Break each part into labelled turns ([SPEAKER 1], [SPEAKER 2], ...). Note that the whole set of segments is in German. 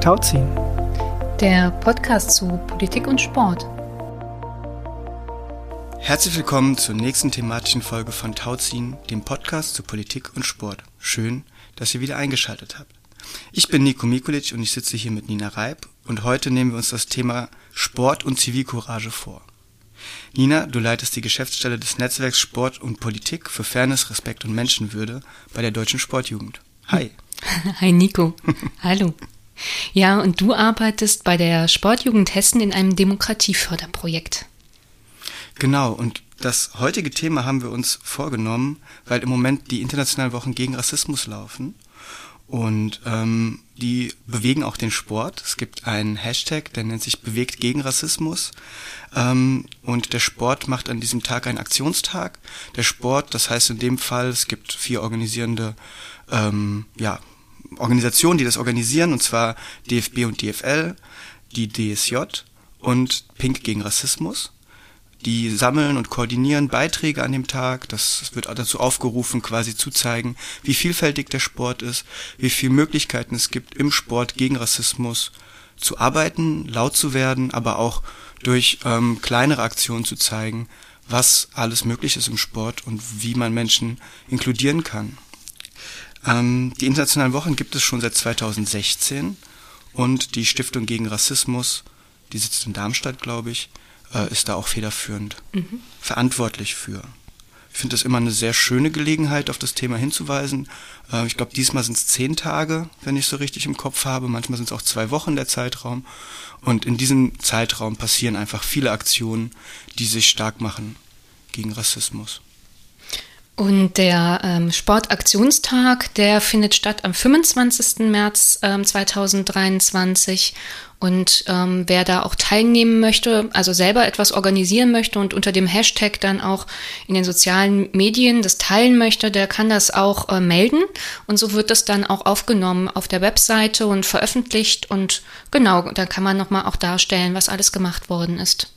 [SPEAKER 1] Tauziehen.
[SPEAKER 2] Der Podcast zu Politik und Sport.
[SPEAKER 1] Herzlich willkommen zur nächsten thematischen Folge von Tauziehen, dem Podcast zu Politik und Sport. Schön, dass ihr wieder eingeschaltet habt. Ich bin Nico Mikulic und ich sitze hier mit Nina Reib und heute nehmen wir uns das Thema Sport und Zivilcourage vor. Nina, du leitest die Geschäftsstelle des Netzwerks Sport und Politik für Fairness, Respekt und Menschenwürde bei der Deutschen Sportjugend. Hi.
[SPEAKER 2] Hi Nico. Hallo. Ja, und du arbeitest bei der Sportjugend Hessen in einem Demokratieförderprojekt.
[SPEAKER 1] Genau, und das heutige Thema haben wir uns vorgenommen, weil im Moment die internationalen Wochen gegen Rassismus laufen. Und ähm, die bewegen auch den Sport. Es gibt einen Hashtag, der nennt sich Bewegt gegen Rassismus. Ähm, und der Sport macht an diesem Tag einen Aktionstag. Der Sport, das heißt in dem Fall, es gibt vier organisierende ähm, ja, Organisationen, die das organisieren, und zwar DFB und DFL, die DSJ und Pink gegen Rassismus. Die sammeln und koordinieren Beiträge an dem Tag. Das wird dazu aufgerufen, quasi zu zeigen, wie vielfältig der Sport ist, wie viele Möglichkeiten es gibt, im Sport gegen Rassismus zu arbeiten, laut zu werden, aber auch durch ähm, kleinere Aktionen zu zeigen, was alles möglich ist im Sport und wie man Menschen inkludieren kann. Ähm, die internationalen Wochen gibt es schon seit 2016 und die Stiftung gegen Rassismus, die sitzt in Darmstadt, glaube ich, äh, ist da auch federführend mhm. verantwortlich für. Ich finde das immer eine sehr schöne Gelegenheit, auf das Thema hinzuweisen. Äh, ich glaube, diesmal sind es zehn Tage, wenn ich so richtig im Kopf habe. Manchmal sind es auch zwei Wochen der Zeitraum. Und in diesem Zeitraum passieren einfach viele Aktionen, die sich stark machen gegen Rassismus.
[SPEAKER 2] Und der ähm, Sportaktionstag, der findet statt am 25. März ähm, 2023. Und ähm, wer da auch teilnehmen möchte, also selber etwas organisieren möchte und unter dem Hashtag dann auch in den sozialen Medien das teilen möchte, der kann das auch äh, melden. Und so wird das dann auch aufgenommen auf der Webseite und veröffentlicht. Und genau, da kann man nochmal auch darstellen, was alles gemacht worden ist.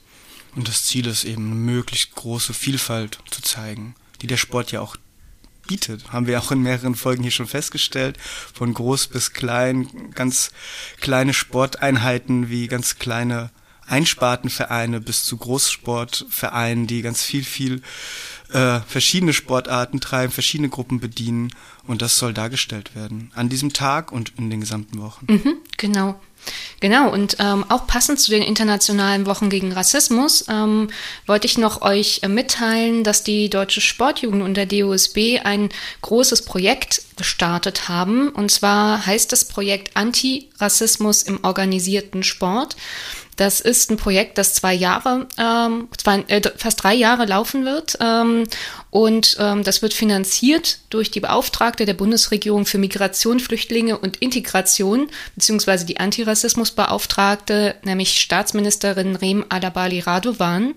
[SPEAKER 1] Und das Ziel ist eben, eine möglichst große Vielfalt zu zeigen die der Sport ja auch bietet. Haben wir auch in mehreren Folgen hier schon festgestellt. Von groß bis klein, ganz kleine Sporteinheiten wie ganz kleine Einspartenvereine bis zu Großsportvereinen, die ganz viel, viel äh, verschiedene Sportarten treiben, verschiedene Gruppen bedienen. Und das soll dargestellt werden. An diesem Tag und in den gesamten Wochen.
[SPEAKER 2] Mhm, genau. Genau, und ähm, auch passend zu den internationalen Wochen gegen Rassismus ähm, wollte ich noch euch äh, mitteilen, dass die Deutsche Sportjugend und der DOSB ein großes Projekt gestartet haben. Und zwar heißt das Projekt Anti-Rassismus im organisierten Sport. Das ist ein Projekt, das zwei Jahre, ähm, zwei, äh, fast drei Jahre laufen wird. Ähm, und ähm, das wird finanziert durch die Beauftragte der Bundesregierung für Migration, Flüchtlinge und Integration, beziehungsweise die Antirassismusbeauftragte, nämlich Staatsministerin Rem Adabali Radovan.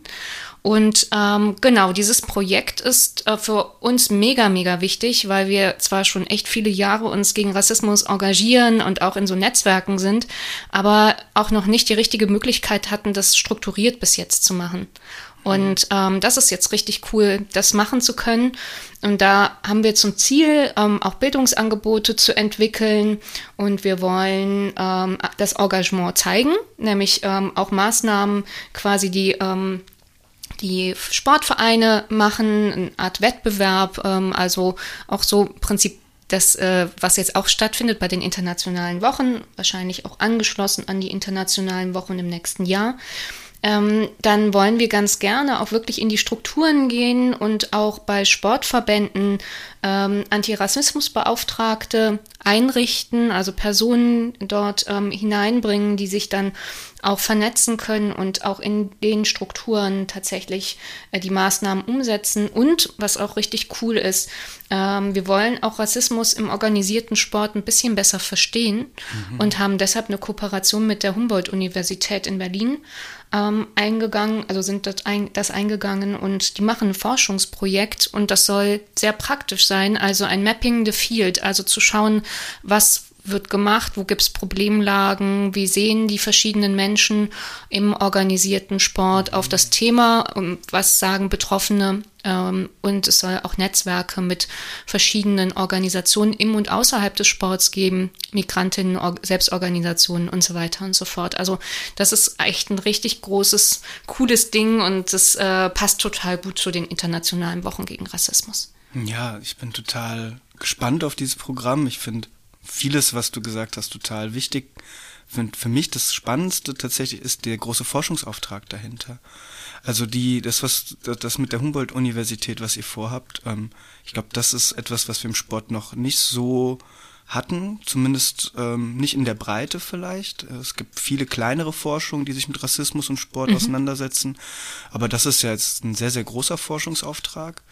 [SPEAKER 2] Und ähm, genau, dieses Projekt ist äh, für uns mega, mega wichtig, weil wir zwar schon echt viele Jahre uns gegen Rassismus engagieren und auch in so Netzwerken sind, aber auch noch nicht die richtige Möglichkeit hatten, das strukturiert bis jetzt zu machen. Und ähm, das ist jetzt richtig cool, das machen zu können. Und da haben wir zum Ziel, ähm, auch Bildungsangebote zu entwickeln. Und wir wollen ähm, das Engagement zeigen, nämlich ähm, auch Maßnahmen quasi, die ähm, die Sportvereine machen, eine Art Wettbewerb, ähm, also auch so Prinzip das, äh, was jetzt auch stattfindet bei den internationalen Wochen, wahrscheinlich auch angeschlossen an die internationalen Wochen im nächsten Jahr. Ähm, dann wollen wir ganz gerne auch wirklich in die Strukturen gehen und auch bei Sportverbänden ähm, Antirassismusbeauftragte einrichten, also Personen dort ähm, hineinbringen, die sich dann auch vernetzen können und auch in den Strukturen tatsächlich äh, die Maßnahmen umsetzen. Und was auch richtig cool ist, ähm, wir wollen auch Rassismus im organisierten Sport ein bisschen besser verstehen mhm. und haben deshalb eine Kooperation mit der Humboldt-Universität in Berlin ähm, eingegangen, also sind das, ein, das eingegangen und die machen ein Forschungsprojekt und das soll sehr praktisch sein, also ein Mapping the Field, also zu schauen, was wird gemacht, wo gibt es Problemlagen, wie sehen die verschiedenen Menschen im organisierten Sport auf das Thema, was sagen Betroffene ähm, und es soll auch Netzwerke mit verschiedenen Organisationen im und außerhalb des Sports geben, Migrantinnen, Selbstorganisationen und so weiter und so fort. Also das ist echt ein richtig großes, cooles Ding und das äh, passt total gut zu den internationalen Wochen gegen Rassismus.
[SPEAKER 1] Ja, ich bin total gespannt auf dieses Programm. Ich finde vieles, was du gesagt hast, total wichtig. Für, für mich das Spannendste tatsächlich ist der große Forschungsauftrag dahinter. Also die, das was, das mit der Humboldt-Universität, was ihr vorhabt, ähm, ich glaube, das ist etwas, was wir im Sport noch nicht so hatten, zumindest ähm, nicht in der Breite vielleicht. Es gibt viele kleinere Forschungen, die sich mit Rassismus und Sport mhm. auseinandersetzen, aber das ist ja jetzt ein sehr, sehr großer Forschungsauftrag.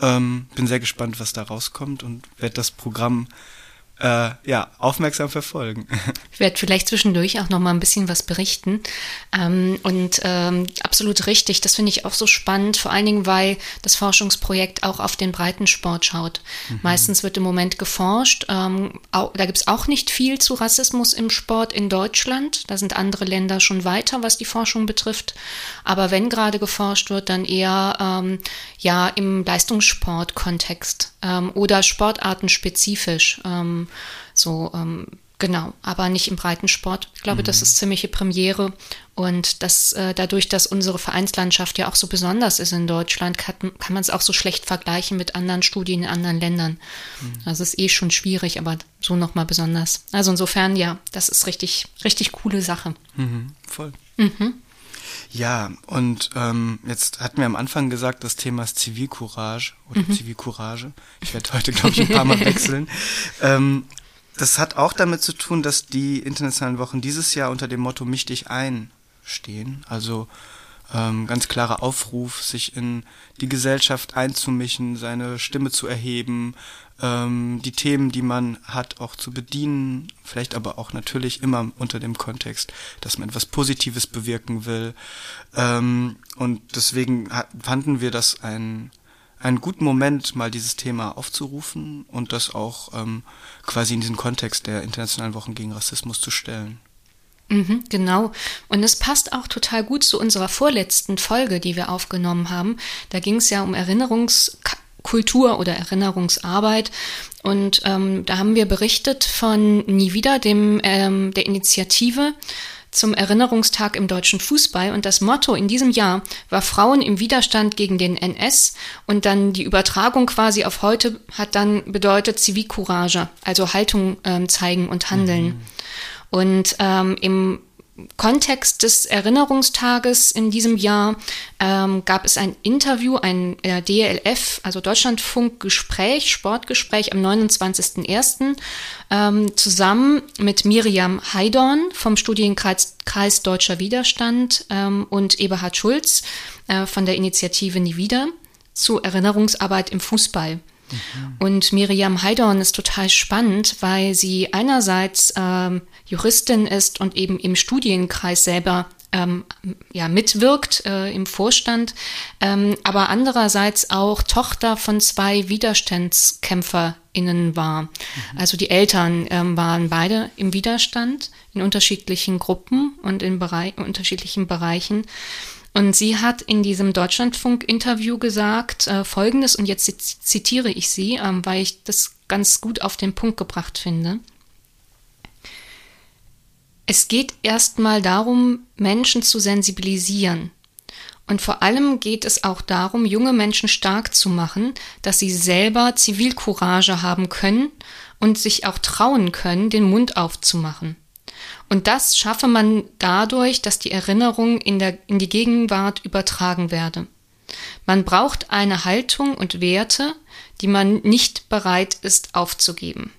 [SPEAKER 1] Ähm, bin sehr gespannt, was da rauskommt und werde das Programm äh, ja, aufmerksam verfolgen.
[SPEAKER 2] Ich werde vielleicht zwischendurch auch noch mal ein bisschen was berichten. Ähm, und ähm, absolut richtig, das finde ich auch so spannend, vor allen Dingen, weil das Forschungsprojekt auch auf den Breitensport schaut. Mhm. Meistens wird im Moment geforscht. Ähm, auch, da gibt es auch nicht viel zu Rassismus im Sport in Deutschland. Da sind andere Länder schon weiter, was die Forschung betrifft. Aber wenn gerade geforscht wird, dann eher ähm, ja im Leistungssport-Kontext ähm, oder sportartenspezifisch. Ähm, so, ähm, genau, aber nicht im Breitensport. Ich glaube, mhm. das ist ziemliche Premiere. Und das, äh, dadurch, dass unsere Vereinslandschaft ja auch so besonders ist in Deutschland, kann, kann man es auch so schlecht vergleichen mit anderen Studien in anderen Ländern. Mhm. Also ist eh schon schwierig, aber so nochmal besonders. Also insofern, ja, das ist richtig, richtig coole Sache.
[SPEAKER 1] Mhm, voll. Mhm. Ja, und ähm, jetzt hatten wir am Anfang gesagt, das Thema ist Zivilcourage oder mhm. Zivilcourage. Ich werde heute, glaube ich, ein paar Mal wechseln. Ähm, das hat auch damit zu tun, dass die internationalen Wochen dieses Jahr unter dem Motto Mich dich ein stehen. Also ähm, ganz klarer Aufruf, sich in die Gesellschaft einzumischen, seine Stimme zu erheben, ähm, die Themen, die man hat, auch zu bedienen, vielleicht aber auch natürlich immer unter dem Kontext, dass man etwas Positives bewirken will. Ähm, und deswegen fanden wir das ein einen guten Moment, mal dieses Thema aufzurufen und das auch ähm, quasi in diesen Kontext der Internationalen Wochen gegen Rassismus zu stellen.
[SPEAKER 2] Mhm, genau. Und es passt auch total gut zu unserer vorletzten Folge, die wir aufgenommen haben. Da ging es ja um Erinnerungs Kultur oder Erinnerungsarbeit. Und ähm, da haben wir berichtet von Nie wieder, dem, ähm, der Initiative zum Erinnerungstag im deutschen Fußball. Und das Motto in diesem Jahr war Frauen im Widerstand gegen den NS. Und dann die Übertragung quasi auf heute hat dann bedeutet Zivilcourage, also Haltung ähm, zeigen und handeln. Mhm. Und ähm, im Kontext des Erinnerungstages in diesem Jahr ähm, gab es ein Interview, ein äh, DLF, also Deutschlandfunk-Gespräch, Sportgespräch am 29.01. Ähm, zusammen mit Miriam Heidorn vom Studienkreis Kreis Deutscher Widerstand ähm, und Eberhard Schulz äh, von der Initiative Nie wieder zu Erinnerungsarbeit im Fußball. Mhm. Und Miriam Heidorn ist total spannend, weil sie einerseits ähm, Juristin ist und eben im Studienkreis selber ähm, ja, mitwirkt äh, im Vorstand, ähm, aber andererseits auch Tochter von zwei WiderstandskämpferInnen war. Mhm. Also die Eltern ähm, waren beide im Widerstand in unterschiedlichen Gruppen und in Bereich, unterschiedlichen Bereichen. Und sie hat in diesem Deutschlandfunk-Interview gesagt äh, Folgendes, und jetzt zitiere ich sie, ähm, weil ich das ganz gut auf den Punkt gebracht finde. Es geht erstmal darum, Menschen zu sensibilisieren. Und vor allem geht es auch darum, junge Menschen stark zu machen, dass sie selber Zivilcourage haben können und sich auch trauen können, den Mund aufzumachen. Und das schaffe man dadurch, dass die Erinnerung in, der, in die Gegenwart übertragen werde. Man braucht eine Haltung und Werte, die man nicht bereit ist aufzugeben.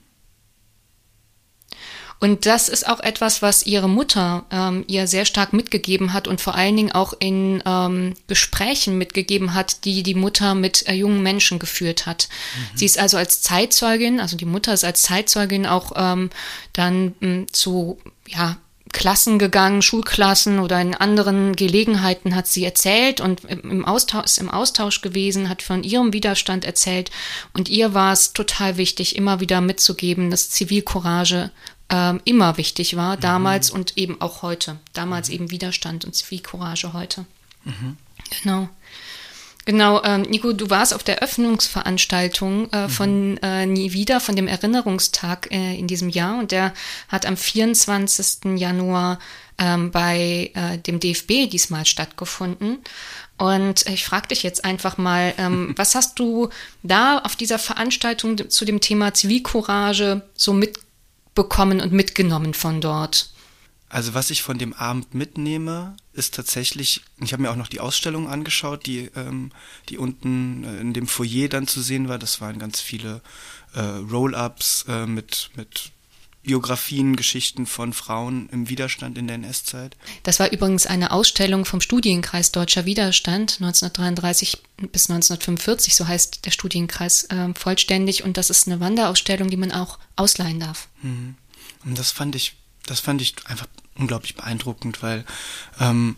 [SPEAKER 2] Und das ist auch etwas, was ihre Mutter ähm, ihr sehr stark mitgegeben hat und vor allen Dingen auch in ähm, Gesprächen mitgegeben hat, die die Mutter mit äh, jungen Menschen geführt hat. Mhm. Sie ist also als Zeitzeugin, also die Mutter ist als Zeitzeugin auch ähm, dann mh, zu ja, Klassen gegangen, Schulklassen oder in anderen Gelegenheiten hat sie erzählt und im Austausch, ist im Austausch gewesen, hat von ihrem Widerstand erzählt und ihr war es total wichtig, immer wieder mitzugeben, dass Zivilcourage ähm, immer wichtig war, damals mhm. und eben auch heute. Damals eben Widerstand und Zivilcourage heute. Mhm. Genau. Genau, ähm, Nico, du warst auf der Öffnungsveranstaltung äh, mhm. von äh, Nie wieder, von dem Erinnerungstag äh, in diesem Jahr und der hat am 24. Januar ähm, bei äh, dem DFB diesmal stattgefunden. Und ich frage dich jetzt einfach mal, ähm, was hast du da auf dieser Veranstaltung zu dem Thema Zivilcourage so mitbekommen und mitgenommen von dort?
[SPEAKER 1] Also was ich von dem Abend mitnehme, ist tatsächlich, ich habe mir auch noch die Ausstellung angeschaut, die, ähm, die unten äh, in dem Foyer dann zu sehen war. Das waren ganz viele äh, Roll-ups äh, mit, mit Biografien, Geschichten von Frauen im Widerstand in der NS-Zeit.
[SPEAKER 2] Das war übrigens eine Ausstellung vom Studienkreis Deutscher Widerstand 1933 bis 1945, so heißt der Studienkreis äh, vollständig. Und das ist eine Wanderausstellung, die man auch ausleihen darf.
[SPEAKER 1] Mhm. Und das fand ich das fand ich einfach unglaublich beeindruckend, weil, ähm,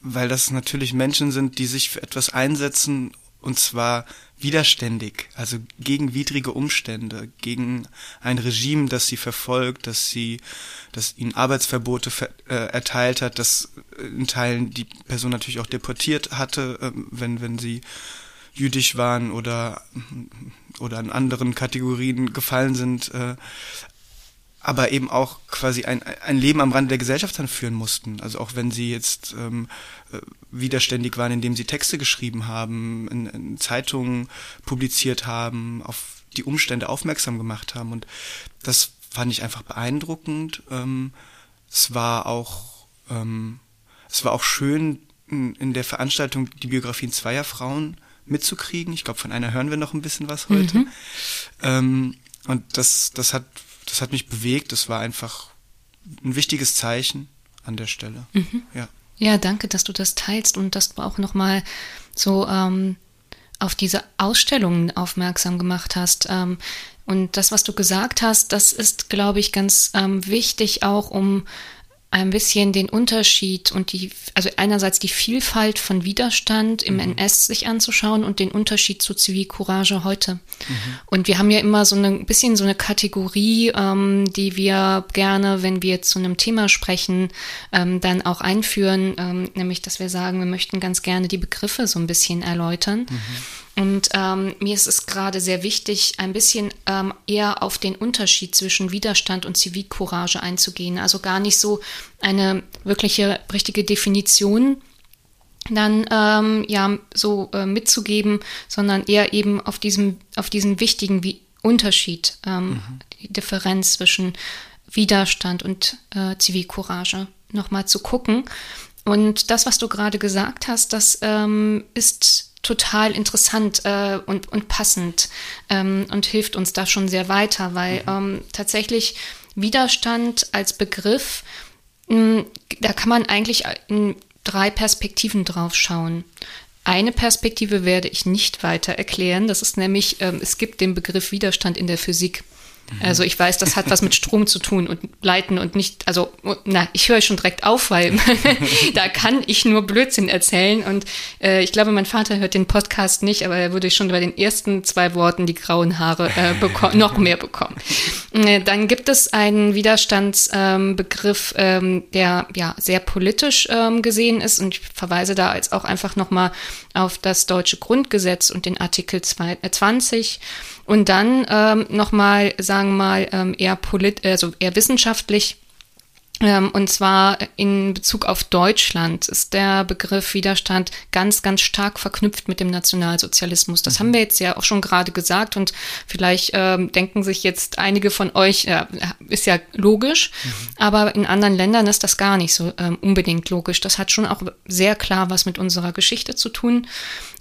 [SPEAKER 1] weil das natürlich Menschen sind, die sich für etwas einsetzen und zwar widerständig, also gegen widrige Umstände, gegen ein Regime, das sie verfolgt, das sie, das ihnen Arbeitsverbote ver, äh, erteilt hat, das in Teilen die Person natürlich auch deportiert hatte, äh, wenn wenn sie jüdisch waren oder oder in anderen Kategorien gefallen sind. Äh, aber eben auch quasi ein, ein Leben am Rande der Gesellschaft dann führen mussten. Also auch wenn sie jetzt ähm, äh, widerständig waren, indem sie Texte geschrieben haben, in, in Zeitungen publiziert haben, auf die Umstände aufmerksam gemacht haben. Und das fand ich einfach beeindruckend. Ähm, es war auch ähm, es war auch schön in, in der Veranstaltung die Biografien zweier Frauen mitzukriegen. Ich glaube, von einer hören wir noch ein bisschen was heute. Mhm. Ähm, und das, das hat das hat mich bewegt. Das war einfach ein wichtiges Zeichen an der Stelle.
[SPEAKER 2] Mhm. Ja. ja, danke, dass du das teilst und dass du auch nochmal so ähm, auf diese Ausstellungen aufmerksam gemacht hast. Ähm, und das, was du gesagt hast, das ist, glaube ich, ganz ähm, wichtig auch, um ein bisschen den Unterschied und die, also einerseits die Vielfalt von Widerstand im mhm. NS sich anzuschauen und den Unterschied zu Zivilcourage heute. Mhm. Und wir haben ja immer so ein bisschen so eine Kategorie, ähm, die wir gerne, wenn wir zu einem Thema sprechen, ähm, dann auch einführen, ähm, nämlich, dass wir sagen, wir möchten ganz gerne die Begriffe so ein bisschen erläutern. Mhm. Und ähm, mir ist es gerade sehr wichtig, ein bisschen ähm, eher auf den Unterschied zwischen Widerstand und Zivilcourage einzugehen. Also gar nicht so eine wirkliche, richtige Definition dann ähm, ja so äh, mitzugeben, sondern eher eben auf diesem, auf diesen wichtigen Wie Unterschied, ähm, mhm. die Differenz zwischen Widerstand und äh, Zivilcourage nochmal zu gucken. Und das, was du gerade gesagt hast, das ähm, ist total interessant äh, und, und passend ähm, und hilft uns da schon sehr weiter, weil mhm. ähm, tatsächlich Widerstand als Begriff, mh, hm, da kann man eigentlich in drei Perspektiven drauf schauen. Eine Perspektive werde ich nicht weiter erklären, das ist nämlich, ähm, es gibt den Begriff Widerstand in der Physik. Also ich weiß, das hat was mit Strom zu tun und Leiten und nicht, also na, ich höre schon direkt auf, weil da kann ich nur Blödsinn erzählen. Und äh, ich glaube, mein Vater hört den Podcast nicht, aber er würde schon bei den ersten zwei Worten die grauen Haare äh, noch mehr bekommen. Äh, dann gibt es einen Widerstandsbegriff, ähm, ähm, der ja sehr politisch ähm, gesehen ist. Und ich verweise da jetzt auch einfach nochmal auf das deutsche Grundgesetz und den Artikel 20 und dann ähm, nochmal, sagen wir mal, ähm, eher polit, also eher wissenschaftlich und zwar in Bezug auf Deutschland ist der Begriff Widerstand ganz, ganz stark verknüpft mit dem Nationalsozialismus. Das mhm. haben wir jetzt ja auch schon gerade gesagt und vielleicht ähm, denken sich jetzt einige von euch, ja, ist ja logisch, mhm. aber in anderen Ländern ist das gar nicht so ähm, unbedingt logisch. Das hat schon auch sehr klar was mit unserer Geschichte zu tun.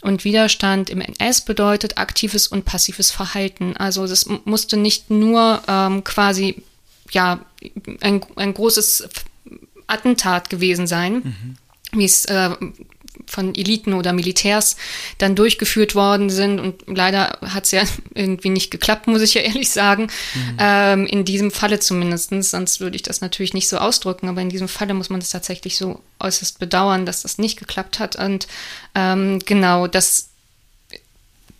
[SPEAKER 2] Und Widerstand im NS bedeutet aktives und passives Verhalten. Also das musste nicht nur ähm, quasi ja ein, ein großes Attentat gewesen sein, mhm. wie es äh, von Eliten oder Militärs dann durchgeführt worden sind. Und leider hat es ja irgendwie nicht geklappt, muss ich ja ehrlich sagen. Mhm. Ähm, in diesem Falle zumindestens. sonst würde ich das natürlich nicht so ausdrücken, aber in diesem Falle muss man es tatsächlich so äußerst bedauern, dass das nicht geklappt hat. Und ähm, genau, das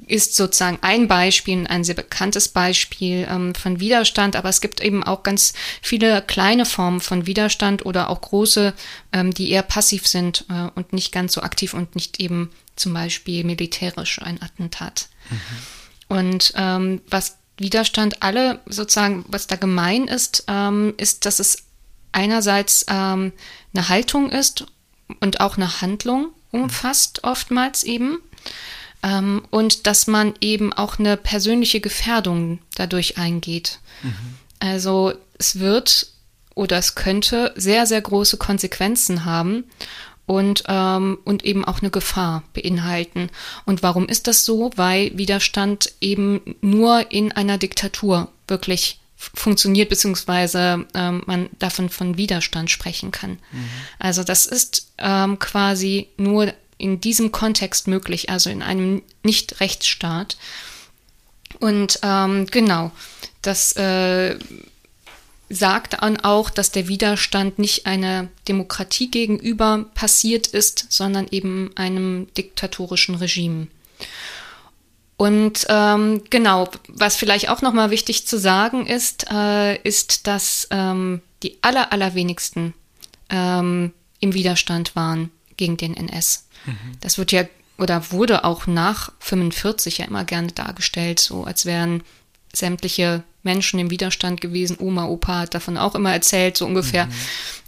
[SPEAKER 2] ist sozusagen ein Beispiel, ein sehr bekanntes Beispiel ähm, von Widerstand, aber es gibt eben auch ganz viele kleine Formen von Widerstand oder auch große, ähm, die eher passiv sind äh, und nicht ganz so aktiv und nicht eben zum Beispiel militärisch ein Attentat. Mhm. Und ähm, was Widerstand alle sozusagen, was da gemein ist, ähm, ist, dass es einerseits ähm, eine Haltung ist und auch eine Handlung umfasst oftmals eben. Ähm, und dass man eben auch eine persönliche Gefährdung dadurch eingeht. Mhm. Also es wird oder es könnte sehr, sehr große Konsequenzen haben und, ähm, und eben auch eine Gefahr beinhalten. Und warum ist das so? Weil Widerstand eben nur in einer Diktatur wirklich funktioniert, beziehungsweise ähm, man davon von Widerstand sprechen kann. Mhm. Also das ist ähm, quasi nur in diesem Kontext möglich, also in einem Nicht-Rechtsstaat. Und ähm, genau, das äh, sagt dann auch, dass der Widerstand nicht einer Demokratie gegenüber passiert ist, sondern eben einem diktatorischen Regime. Und ähm, genau, was vielleicht auch nochmal wichtig zu sagen ist, äh, ist, dass ähm, die aller, allerwenigsten ähm, im Widerstand waren gegen den NS. Mhm. Das wird ja oder wurde auch nach 45 ja immer gerne dargestellt, so als wären sämtliche Menschen im Widerstand gewesen. Oma, Opa hat davon auch immer erzählt, so ungefähr. Mhm.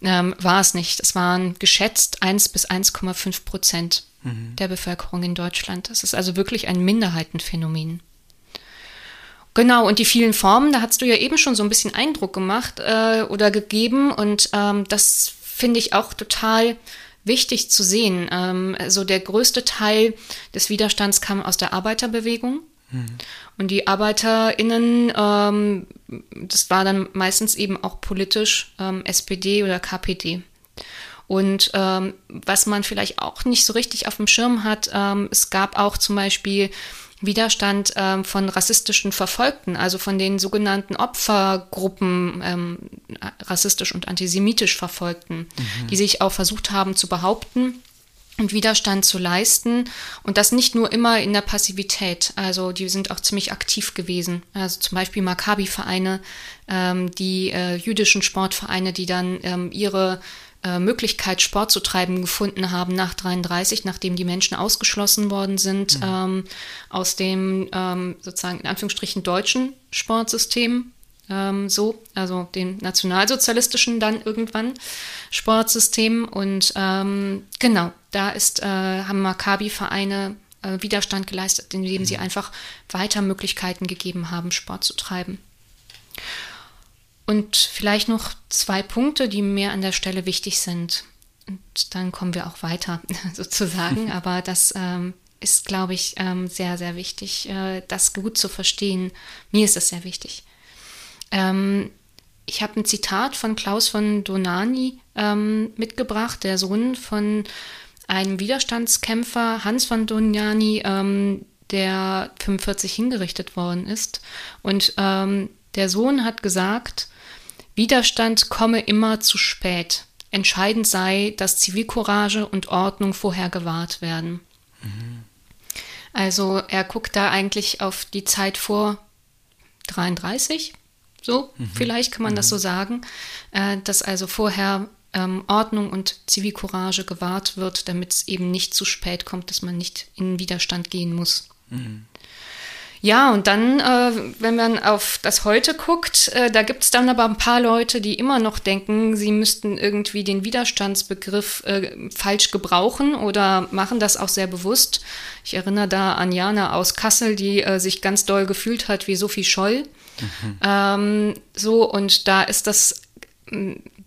[SPEAKER 2] Ähm, war es nicht. Es waren geschätzt 1 bis 1,5 Prozent mhm. der Bevölkerung in Deutschland. Das ist also wirklich ein Minderheitenphänomen. Genau, und die vielen Formen, da hast du ja eben schon so ein bisschen Eindruck gemacht äh, oder gegeben. Und ähm, das finde ich auch total wichtig zu sehen. Ähm, also der größte Teil des Widerstands kam aus der Arbeiterbewegung. Mhm. Und die ArbeiterInnen, ähm, das war dann meistens eben auch politisch ähm, SPD oder KPD. Und ähm, was man vielleicht auch nicht so richtig auf dem Schirm hat, ähm, es gab auch zum Beispiel Widerstand ähm, von rassistischen Verfolgten, also von den sogenannten Opfergruppen ähm, rassistisch und antisemitisch Verfolgten, mhm. die sich auch versucht haben zu behaupten und Widerstand zu leisten und das nicht nur immer in der Passivität. Also die sind auch ziemlich aktiv gewesen. Also zum Beispiel Maccabi-Vereine, ähm, die äh, jüdischen Sportvereine, die dann ähm, ihre äh, Möglichkeit, Sport zu treiben, gefunden haben nach 33, nachdem die Menschen ausgeschlossen worden sind mhm. ähm, aus dem ähm, sozusagen in Anführungsstrichen deutschen Sportsystem. Ähm, so, also dem nationalsozialistischen dann irgendwann Sportsystem. Und ähm, genau, da ist, äh, haben Maccabi-Vereine äh, Widerstand geleistet, indem mhm. sie einfach weiter Möglichkeiten gegeben haben, Sport zu treiben. Und vielleicht noch zwei Punkte, die mir an der Stelle wichtig sind. Und dann kommen wir auch weiter sozusagen. Aber das ähm, ist, glaube ich, ähm, sehr, sehr wichtig, äh, das gut zu verstehen. Mir ist das sehr wichtig. Ähm, ich habe ein Zitat von Klaus von Donani ähm, mitgebracht, der Sohn von einem Widerstandskämpfer, Hans von Donani, ähm, der 45 hingerichtet worden ist. Und ähm, der Sohn hat gesagt, Widerstand komme immer zu spät. Entscheidend sei, dass Zivilcourage und Ordnung vorher gewahrt werden. Mhm. Also er guckt da eigentlich auf die Zeit vor 33, so mhm. vielleicht kann man mhm. das so sagen, äh, dass also vorher ähm, Ordnung und Zivilcourage gewahrt wird, damit es eben nicht zu spät kommt, dass man nicht in Widerstand gehen muss. Mhm. Ja, und dann, äh, wenn man auf das heute guckt, äh, da gibt es dann aber ein paar Leute, die immer noch denken, sie müssten irgendwie den Widerstandsbegriff äh, falsch gebrauchen oder machen das auch sehr bewusst. Ich erinnere da an Jana aus Kassel, die äh, sich ganz doll gefühlt hat wie Sophie Scholl. Mhm. Ähm, so, und da ist das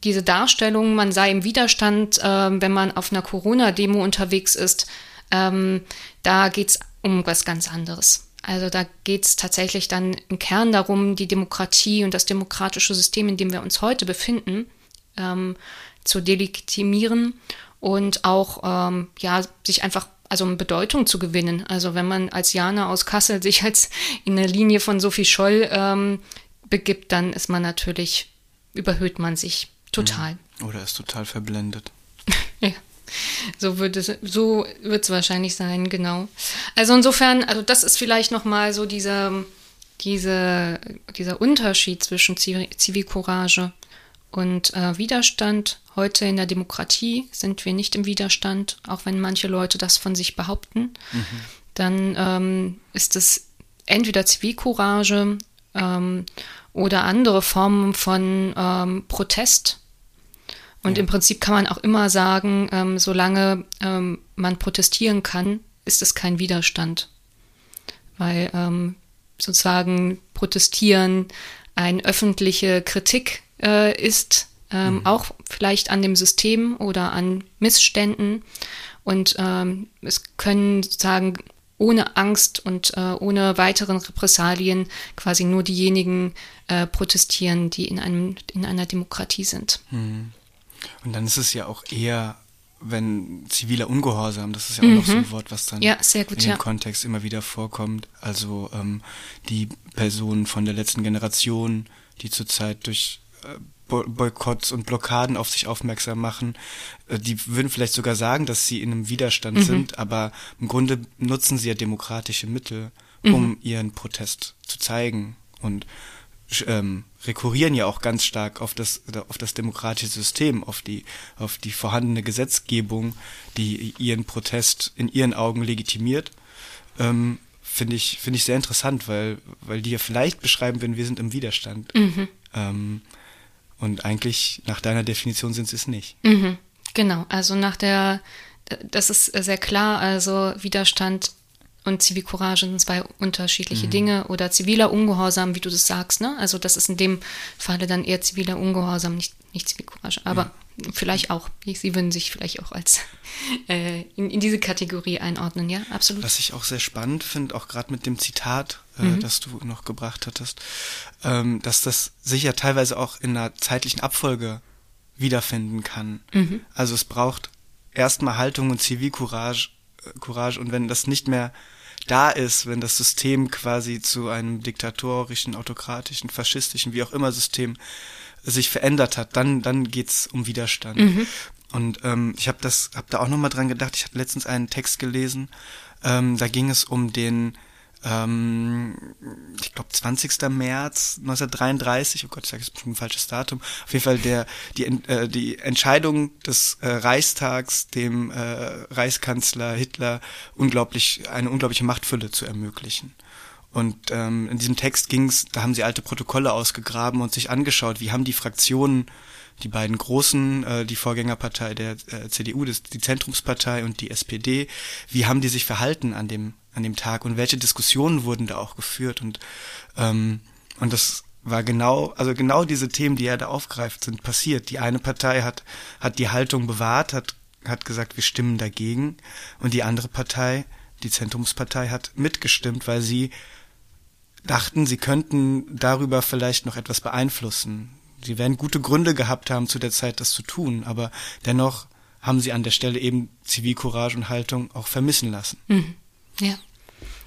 [SPEAKER 2] diese Darstellung, man sei im Widerstand, äh, wenn man auf einer Corona-Demo unterwegs ist, ähm, da geht es um was ganz anderes. Also da geht es tatsächlich dann im Kern darum, die Demokratie und das demokratische System, in dem wir uns heute befinden, ähm, zu delegitimieren und auch ähm, ja sich einfach also um Bedeutung zu gewinnen. Also wenn man als Jana aus Kassel sich als in der Linie von Sophie Scholl ähm, begibt, dann ist man natürlich, überhöht man sich total.
[SPEAKER 1] Mhm. Oder ist total verblendet.
[SPEAKER 2] So wird es, so wird es wahrscheinlich sein, genau. Also insofern, also das ist vielleicht nochmal so dieser, diese, dieser Unterschied zwischen Zivilcourage und äh, Widerstand. Heute in der Demokratie sind wir nicht im Widerstand, auch wenn manche Leute das von sich behaupten. Mhm. Dann ähm, ist es entweder Zivilcourage ähm, oder andere Formen von ähm, Protest. Und ja. im Prinzip kann man auch immer sagen, ähm, solange ähm, man protestieren kann, ist es kein Widerstand. Weil ähm, sozusagen protestieren eine öffentliche Kritik äh, ist, ähm, mhm. auch vielleicht an dem System oder an Missständen. Und ähm, es können sozusagen ohne Angst und äh, ohne weiteren Repressalien quasi nur diejenigen äh, protestieren, die in, einem, in einer Demokratie sind.
[SPEAKER 1] Mhm. Und dann ist es ja auch eher, wenn ziviler Ungehorsam, das ist ja auch mhm. noch so ein mhm. Wort, was dann
[SPEAKER 2] ja, gut,
[SPEAKER 1] in dem ja. Kontext immer wieder vorkommt. Also ähm, die Personen von der letzten Generation, die zurzeit durch äh, Boykotts und Blockaden auf sich aufmerksam machen. Äh, die würden vielleicht sogar sagen, dass sie in einem Widerstand mhm. sind, aber im Grunde nutzen sie ja demokratische Mittel, um mhm. ihren Protest zu zeigen und ähm, rekurrieren ja auch ganz stark auf das auf das demokratische System, auf die auf die vorhandene Gesetzgebung, die ihren Protest in ihren Augen legitimiert. Ähm, finde ich finde ich sehr interessant, weil weil die ja vielleicht beschreiben würden, wir sind im Widerstand. Mhm. Ähm, und eigentlich nach deiner Definition sind sie es nicht.
[SPEAKER 2] Mhm, genau, also nach der, das ist sehr klar, also Widerstand und Zivilcourage sind zwei unterschiedliche mhm. Dinge oder ziviler Ungehorsam, wie du das sagst, ne? Also das ist in dem Falle dann eher ziviler Ungehorsam, nicht, nicht Zivilcourage. Aber ja. vielleicht auch. Sie würden sich vielleicht auch als äh, in, in diese Kategorie einordnen, ja, absolut.
[SPEAKER 1] Was ich auch sehr spannend finde, auch gerade mit dem Zitat, äh, mhm. das du noch gebracht hattest, ähm, dass das sich ja teilweise auch in einer zeitlichen Abfolge wiederfinden kann. Mhm. Also es braucht erstmal Haltung und Zivilcourage äh, Courage und wenn das nicht mehr da ist, wenn das System quasi zu einem diktatorischen, autokratischen, faschistischen, wie auch immer System sich verändert hat, dann dann geht's um Widerstand. Mhm. Und ähm, ich habe das, habe da auch noch mal dran gedacht. Ich hatte letztens einen Text gelesen. Ähm, da ging es um den ähm, ich glaube 20. März 1933, oh Gott, ich sage jetzt ein falsches Datum, auf jeden Fall der, die, äh, die Entscheidung des äh, Reichstags, dem äh, Reichskanzler Hitler unglaublich, eine unglaubliche Machtfülle zu ermöglichen. Und ähm, in diesem Text ging's, da haben sie alte Protokolle ausgegraben und sich angeschaut, wie haben die Fraktionen die beiden großen, äh, die Vorgängerpartei der äh, CDU, das, die Zentrumspartei und die SPD, wie haben die sich verhalten an dem an dem Tag und welche Diskussionen wurden da auch geführt und ähm, und das war genau, also genau diese Themen, die er da aufgreift, sind passiert. Die eine Partei hat hat die Haltung bewahrt, hat hat gesagt, wir stimmen dagegen und die andere Partei, die Zentrumspartei, hat mitgestimmt, weil sie dachten, sie könnten darüber vielleicht noch etwas beeinflussen. Sie werden gute Gründe gehabt haben, zu der Zeit das zu tun, aber dennoch haben sie an der Stelle eben Zivilcourage und Haltung auch vermissen lassen.
[SPEAKER 2] Mhm. Ja.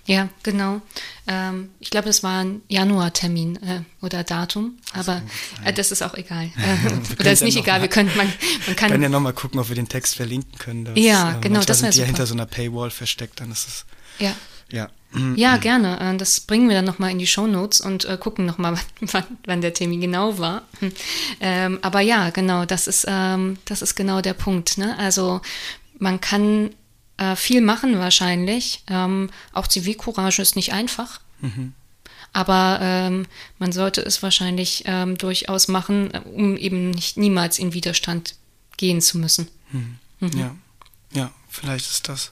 [SPEAKER 2] Ja, genau. Ähm, ich glaube, das war ein Januartermin äh, oder Datum, aber äh, das ist auch egal. Äh, oder ist nicht egal, wir können, man, man kann.
[SPEAKER 1] Können ja nochmal gucken, ob wir den Text verlinken können.
[SPEAKER 2] Das, ja, äh, genau, das wäre
[SPEAKER 1] super. ja hinter so einer Paywall versteckt, dann ist es.
[SPEAKER 2] Ja.
[SPEAKER 1] Ja.
[SPEAKER 2] Ja, mhm. gerne. Äh, das bringen wir dann nochmal in die Shownotes und äh, gucken nochmal, wann, wann der Termin genau war. Hm. Ähm, aber ja, genau, das ist, ähm, das ist genau der Punkt. Ne? Also man kann äh, viel machen wahrscheinlich. Ähm, auch Zivilcourage ist nicht einfach. Mhm. Aber ähm, man sollte es wahrscheinlich ähm, durchaus machen, um eben nicht niemals in Widerstand gehen zu müssen.
[SPEAKER 1] Mhm. Mhm. Ja, ja, vielleicht ist das.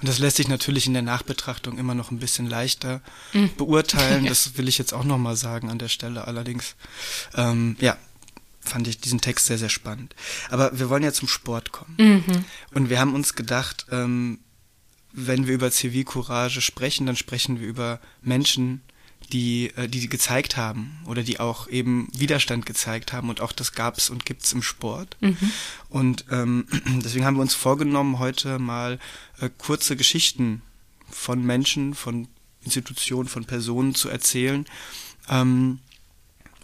[SPEAKER 1] Und das lässt sich natürlich in der Nachbetrachtung immer noch ein bisschen leichter mhm. beurteilen. Das will ich jetzt auch nochmal sagen an der Stelle. Allerdings, ähm, ja, fand ich diesen Text sehr, sehr spannend. Aber wir wollen ja zum Sport kommen. Mhm. Und wir haben uns gedacht, ähm, wenn wir über Zivilcourage sprechen, dann sprechen wir über Menschen, die, äh, die sie gezeigt haben oder die auch eben Widerstand gezeigt haben und auch das gab's und gibt's im Sport. Mhm. Und ähm, deswegen haben wir uns vorgenommen, heute mal äh, kurze Geschichten von Menschen, von Institutionen, von Personen zu erzählen. Ähm,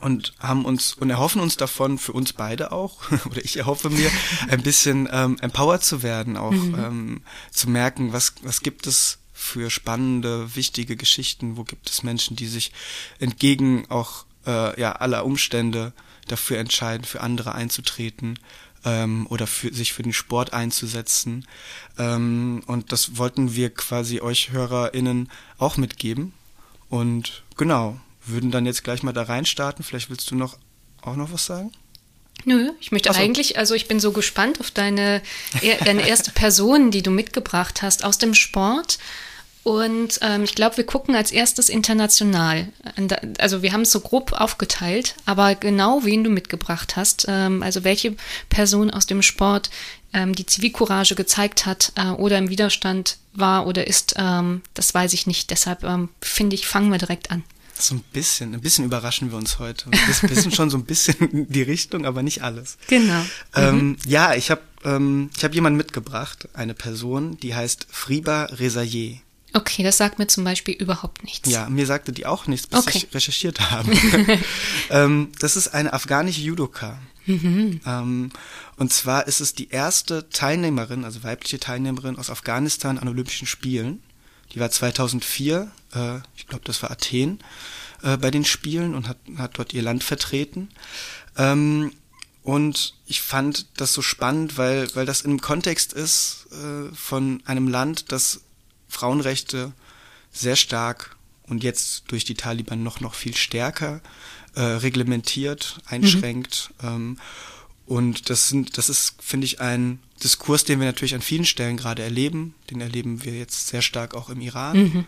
[SPEAKER 1] und haben uns und erhoffen uns davon für uns beide auch oder ich erhoffe mir ein bisschen ähm, empowered zu werden auch mhm. ähm, zu merken was was gibt es für spannende wichtige Geschichten wo gibt es Menschen die sich entgegen auch äh, ja aller Umstände dafür entscheiden für andere einzutreten ähm, oder für sich für den Sport einzusetzen ähm, und das wollten wir quasi euch HörerInnen auch mitgeben und genau würden dann jetzt gleich mal da reinstarten. Vielleicht willst du noch auch noch was sagen?
[SPEAKER 2] Nö, ich möchte so. eigentlich, also ich bin so gespannt auf deine, deine erste Person, die du mitgebracht hast aus dem Sport. Und ähm, ich glaube, wir gucken als erstes international. Also wir haben es so grob aufgeteilt, aber genau wen du mitgebracht hast, ähm, also welche Person aus dem Sport ähm, die Zivilcourage gezeigt hat äh, oder im Widerstand war oder ist, ähm, das weiß ich nicht. Deshalb ähm, finde ich, fangen wir direkt an.
[SPEAKER 1] So ein bisschen, ein bisschen überraschen wir uns heute. Wir wissen schon so ein bisschen die Richtung, aber nicht alles.
[SPEAKER 2] Genau.
[SPEAKER 1] Ähm, mhm. Ja, ich habe ähm, ich hab jemanden mitgebracht, eine Person, die heißt Friba Rezaye.
[SPEAKER 2] Okay, das sagt mir zum Beispiel überhaupt nichts.
[SPEAKER 1] Ja, mir sagte die auch nichts, bis okay. ich recherchiert habe. ähm, das ist eine afghanische Judoka. Mhm. Ähm, und zwar ist es die erste Teilnehmerin, also weibliche Teilnehmerin aus Afghanistan an Olympischen Spielen. Die war 2004, äh, ich glaube, das war Athen, äh, bei den Spielen und hat, hat dort ihr Land vertreten. Ähm, und ich fand das so spannend, weil, weil das in einem Kontext ist äh, von einem Land, das Frauenrechte sehr stark und jetzt durch die Taliban noch, noch viel stärker äh, reglementiert, einschränkt. Mhm. Ähm, und das sind, das ist, finde ich, ein Diskurs, den wir natürlich an vielen Stellen gerade erleben. Den erleben wir jetzt sehr stark auch im Iran. Mhm.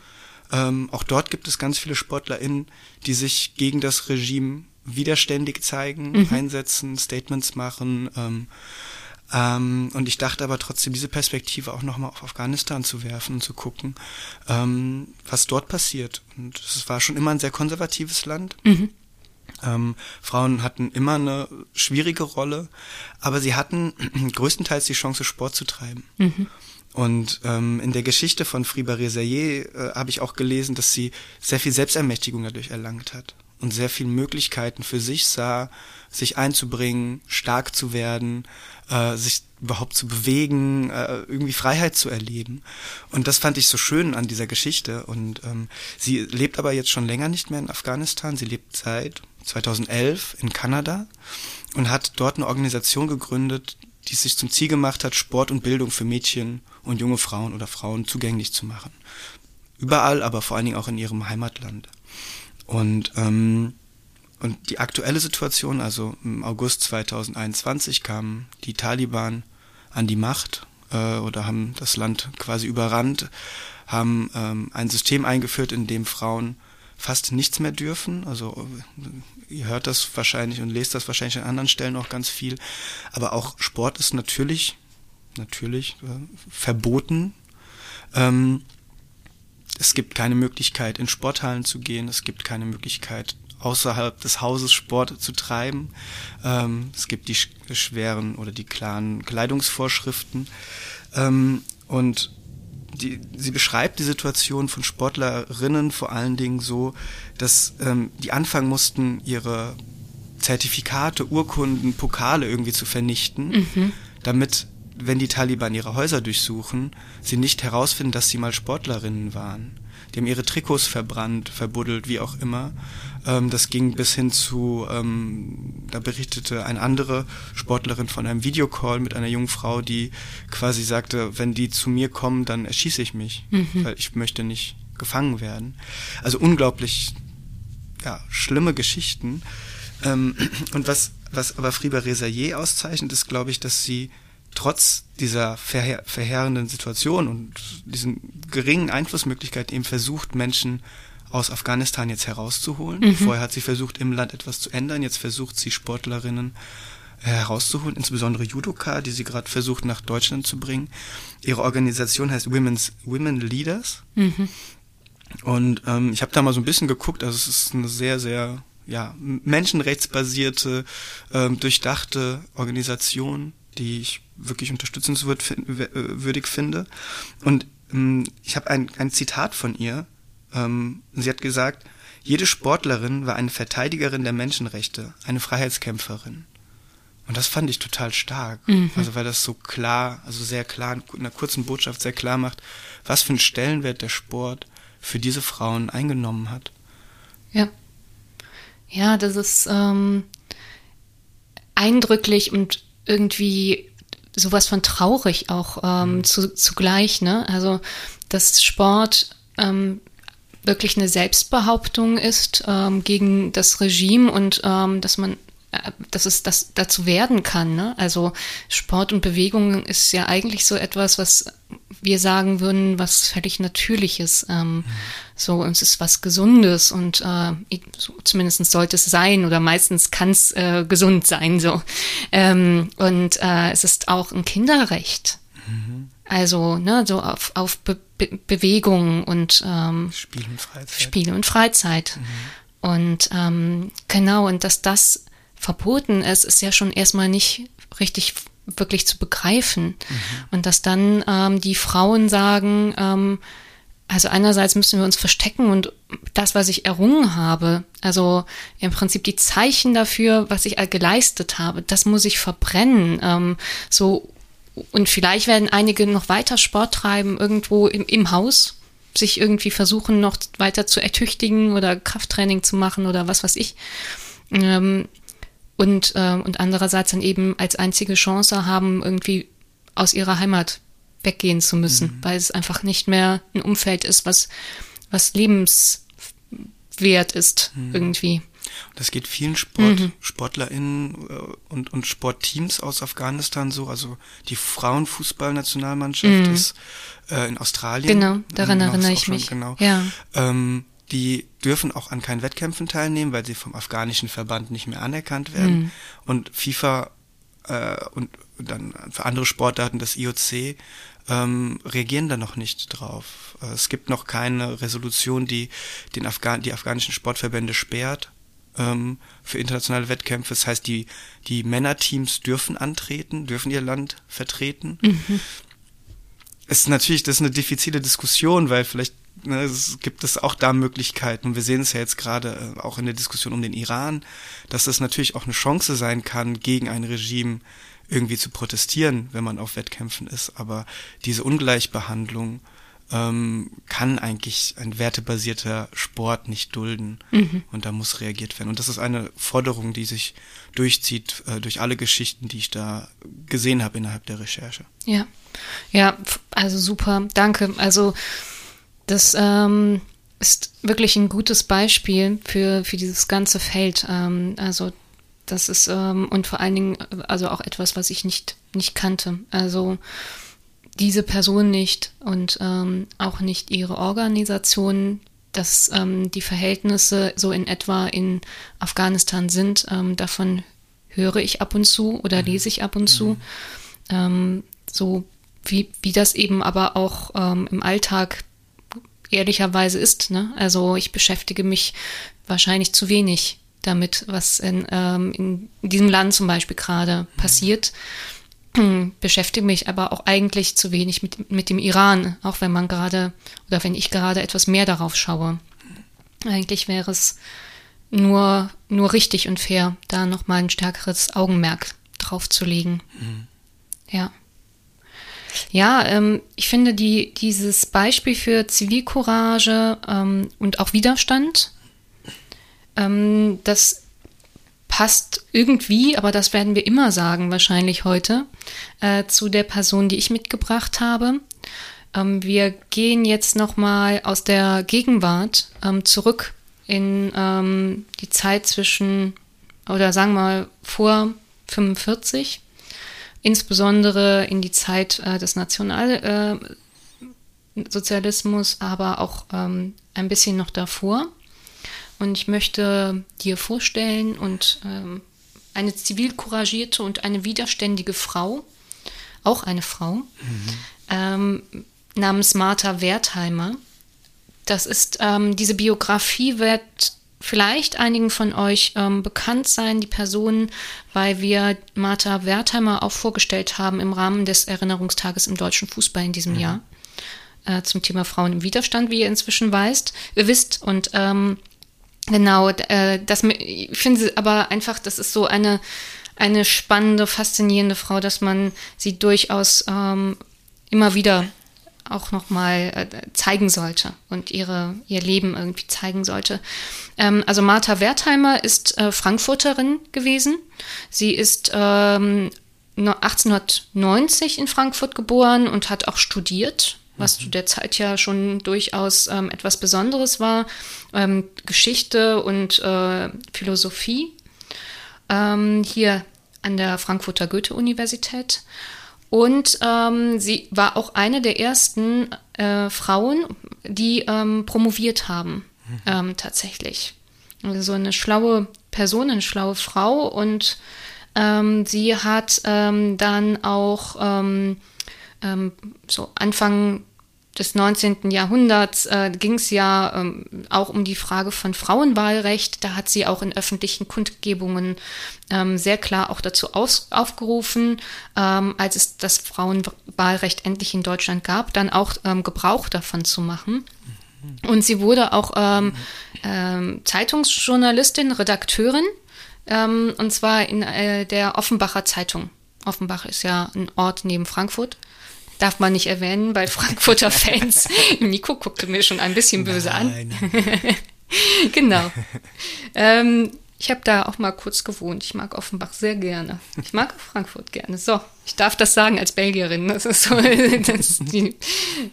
[SPEAKER 1] Ähm, auch dort gibt es ganz viele SportlerInnen, die sich gegen das Regime widerständig zeigen, mhm. einsetzen, Statements machen. Ähm, ähm, und ich dachte aber trotzdem, diese Perspektive auch nochmal auf Afghanistan zu werfen und zu gucken, ähm, was dort passiert. Und es war schon immer ein sehr konservatives Land. Mhm. Ähm, Frauen hatten immer eine schwierige Rolle, aber sie hatten größtenteils die Chance, Sport zu treiben. Mhm. Und ähm, in der Geschichte von Friba Rezaye äh, habe ich auch gelesen, dass sie sehr viel Selbstermächtigung dadurch erlangt hat und sehr viele Möglichkeiten für sich sah, sich einzubringen, stark zu werden, äh, sich überhaupt zu bewegen, äh, irgendwie Freiheit zu erleben. Und das fand ich so schön an dieser Geschichte. Und ähm, sie lebt aber jetzt schon länger nicht mehr in Afghanistan. Sie lebt seit 2011 in Kanada und hat dort eine Organisation gegründet, die sich zum Ziel gemacht hat, Sport und Bildung für Mädchen und junge Frauen oder Frauen zugänglich zu machen. Überall, aber vor allen Dingen auch in ihrem Heimatland. Und, ähm, und die aktuelle Situation, also im August 2021 kamen die Taliban an die Macht äh, oder haben das Land quasi überrannt, haben ähm, ein System eingeführt, in dem Frauen fast nichts mehr dürfen. Also ihr hört das wahrscheinlich und lest das wahrscheinlich an anderen Stellen auch ganz viel. Aber auch Sport ist natürlich, natürlich äh, verboten. Ähm, es gibt keine Möglichkeit, in Sporthallen zu gehen. Es gibt keine Möglichkeit, außerhalb des Hauses Sport zu treiben. Ähm, es gibt die schweren oder die klaren Kleidungsvorschriften. Ähm, und die, sie beschreibt die Situation von Sportlerinnen vor allen Dingen so, dass ähm, die anfangen mussten, ihre Zertifikate, Urkunden, Pokale irgendwie zu vernichten, mhm. damit, wenn die Taliban ihre Häuser durchsuchen, sie nicht herausfinden, dass sie mal Sportlerinnen waren. Die haben ihre Trikots verbrannt, verbuddelt, wie auch immer. Ähm, das ging bis hin zu, ähm, da berichtete eine andere Sportlerin von einem Videocall mit einer jungen Frau, die quasi sagte, wenn die zu mir kommen, dann erschieße ich mich, mhm. weil ich möchte nicht gefangen werden. Also unglaublich, ja, schlimme Geschichten. Ähm, und was, was aber Friba Rezaye auszeichnet, ist, glaube ich, dass sie trotz dieser verheer verheerenden Situation und diesen geringen Einflussmöglichkeiten eben versucht, Menschen aus Afghanistan jetzt herauszuholen. Mhm. Vorher hat sie versucht, im Land etwas zu ändern. Jetzt versucht sie Sportlerinnen äh, herauszuholen, insbesondere Judoka, die sie gerade versucht nach Deutschland zu bringen. Ihre Organisation heißt Women's Women Leaders. Mhm. Und ähm, ich habe da mal so ein bisschen geguckt, also es ist eine sehr, sehr ja, menschenrechtsbasierte, ähm, durchdachte Organisation, die ich wirklich unterstützenswürdig finde. Und ähm, ich habe ein, ein Zitat von ihr. Ähm, sie hat gesagt, jede Sportlerin war eine Verteidigerin der Menschenrechte, eine Freiheitskämpferin. Und das fand ich total stark. Mhm. Also weil das so klar, also sehr klar, in einer kurzen Botschaft sehr klar macht, was für einen Stellenwert der Sport für diese Frauen eingenommen hat.
[SPEAKER 2] Ja. Ja, das ist ähm, eindrücklich und irgendwie sowas von traurig auch ähm, mhm. zu, zugleich, ne? Also, dass Sport ähm, wirklich eine Selbstbehauptung ist ähm, gegen das Regime und ähm, dass man äh, dass es das dazu werden kann. Ne? Also Sport und Bewegung ist ja eigentlich so etwas, was wir sagen würden, was völlig Natürliches. Ähm, mhm. So, und es ist was Gesundes und äh, so, zumindest sollte es sein oder meistens kann es äh, gesund sein. So. Ähm, und äh, es ist auch ein Kinderrecht. Mhm. Also, ne, so auf, auf Be Be Bewegung und ähm,
[SPEAKER 1] Spiel und Freizeit.
[SPEAKER 2] Spiel und Freizeit. Mhm. Und ähm, genau, und dass das verboten ist, ist ja schon erstmal nicht richtig wirklich zu begreifen. Mhm. Und dass dann ähm, die Frauen sagen, ähm, also einerseits müssen wir uns verstecken und das, was ich errungen habe, also im Prinzip die Zeichen dafür, was ich geleistet habe, das muss ich verbrennen. Ähm, so und vielleicht werden einige noch weiter Sport treiben irgendwo im, im Haus, sich irgendwie versuchen noch weiter zu ertüchtigen oder Krafttraining zu machen oder was weiß ich. Ähm, und, äh, und andererseits dann eben als einzige Chance haben, irgendwie aus ihrer Heimat weggehen zu müssen, mhm. weil es einfach nicht mehr ein Umfeld ist, was, was lebenswert ist mhm. irgendwie.
[SPEAKER 1] Das geht vielen Sport, mhm. SportlerInnen äh, und, und Sportteams aus Afghanistan so. Also die Frauenfußballnationalmannschaft mhm. ist äh, in Australien.
[SPEAKER 2] Genau, daran erinnere ich mich.
[SPEAKER 1] Genau. Ja. Ähm, die dürfen auch an keinen Wettkämpfen teilnehmen, weil sie vom afghanischen Verband nicht mehr anerkannt werden. Mhm. Und FIFA äh, und dann für andere Sportarten das IOC ähm, reagieren da noch nicht drauf. Äh, es gibt noch keine Resolution, die den Afghan die afghanischen Sportverbände sperrt ähm, für internationale Wettkämpfe. Das heißt, die, die Männerteams dürfen antreten, dürfen ihr Land vertreten. Mhm. Es ist natürlich, das ist eine diffizile Diskussion, weil vielleicht ne, es gibt es auch da Möglichkeiten. Wir sehen es ja jetzt gerade äh, auch in der Diskussion um den Iran, dass das natürlich auch eine Chance sein kann, gegen ein Regime irgendwie zu protestieren, wenn man auf Wettkämpfen ist. Aber diese Ungleichbehandlung ähm, kann eigentlich ein wertebasierter Sport nicht dulden. Mhm. Und da muss reagiert werden. Und das ist eine Forderung, die sich durchzieht äh, durch alle Geschichten, die ich da gesehen habe innerhalb der Recherche.
[SPEAKER 2] Ja, ja, also super, danke. Also das ähm, ist wirklich ein gutes Beispiel für, für dieses ganze Feld. Ähm, also das ist ähm, und vor allen Dingen also auch etwas, was ich nicht, nicht kannte. Also diese Person nicht und ähm, auch nicht ihre Organisation, dass ähm, die Verhältnisse so in etwa in Afghanistan sind. Ähm, davon höre ich ab und zu oder mhm. lese ich ab und zu. Mhm. Ähm, so wie, wie das eben aber auch ähm, im Alltag ehrlicherweise ist. Ne? Also ich beschäftige mich wahrscheinlich zu wenig damit, was in, ähm, in diesem Land zum Beispiel gerade mhm. passiert. Beschäftige mich aber auch eigentlich zu wenig mit, mit dem Iran, auch wenn man gerade oder wenn ich gerade etwas mehr darauf schaue. Eigentlich wäre es nur, nur richtig und fair, da nochmal ein stärkeres Augenmerk drauf zu legen. Mhm. Ja. Ja, ähm, ich finde die, dieses Beispiel für Zivilcourage ähm, und auch Widerstand, ähm, das passt irgendwie, aber das werden wir immer sagen wahrscheinlich heute, äh, zu der Person, die ich mitgebracht habe. Ähm, wir gehen jetzt nochmal aus der Gegenwart ähm, zurück in ähm, die Zeit zwischen, oder sagen wir mal vor 45 insbesondere in die Zeit äh, des Nationalsozialismus, äh, aber auch ähm, ein bisschen noch davor. Und ich möchte dir vorstellen und ähm, eine zivil couragierte und eine widerständige Frau, auch eine Frau, mhm. ähm, namens Martha Wertheimer, Das ist ähm, diese Biografie wird vielleicht einigen von euch ähm, bekannt sein, die Person, weil wir Martha Wertheimer auch vorgestellt haben im Rahmen des Erinnerungstages im deutschen Fußball in diesem mhm. Jahr äh, zum Thema Frauen im Widerstand, wie ihr inzwischen weißt, ihr wisst. Und ähm, genau, äh, das ich finde aber einfach, das ist so eine eine spannende, faszinierende Frau, dass man sie durchaus ähm, immer wieder auch nochmal äh, zeigen sollte und ihre, ihr Leben irgendwie zeigen sollte. Ähm, also Martha Wertheimer ist äh, Frankfurterin gewesen. Sie ist ähm, 1890 in Frankfurt geboren und hat auch studiert, was mhm. zu der Zeit ja schon durchaus ähm, etwas Besonderes war. Ähm, Geschichte und äh, Philosophie ähm, hier an der Frankfurter Goethe-Universität. Und ähm, sie war auch eine der ersten äh, Frauen, die ähm, promoviert haben, mhm. tatsächlich. Also so eine schlaue Person, eine schlaue Frau. Und ähm, sie hat ähm, dann auch ähm, so Anfang des 19. Jahrhunderts äh, ging es ja ähm, auch um die Frage von Frauenwahlrecht. Da hat sie auch in öffentlichen Kundgebungen ähm, sehr klar auch dazu aus, aufgerufen, ähm, als es das Frauenwahlrecht endlich in Deutschland gab, dann auch ähm, Gebrauch davon zu machen. Und sie wurde auch ähm, ähm, Zeitungsjournalistin, Redakteurin, und zwar in äh, der Offenbacher Zeitung. Offenbach ist ja ein Ort neben Frankfurt darf man nicht erwähnen, weil Frankfurter Fans. Nico guckte mir schon ein bisschen böse Nein. an. genau. Ähm, ich habe da auch mal kurz gewohnt. Ich mag Offenbach sehr gerne. Ich mag Frankfurt gerne. So, ich darf das sagen als Belgierin. Das ist so das ist die,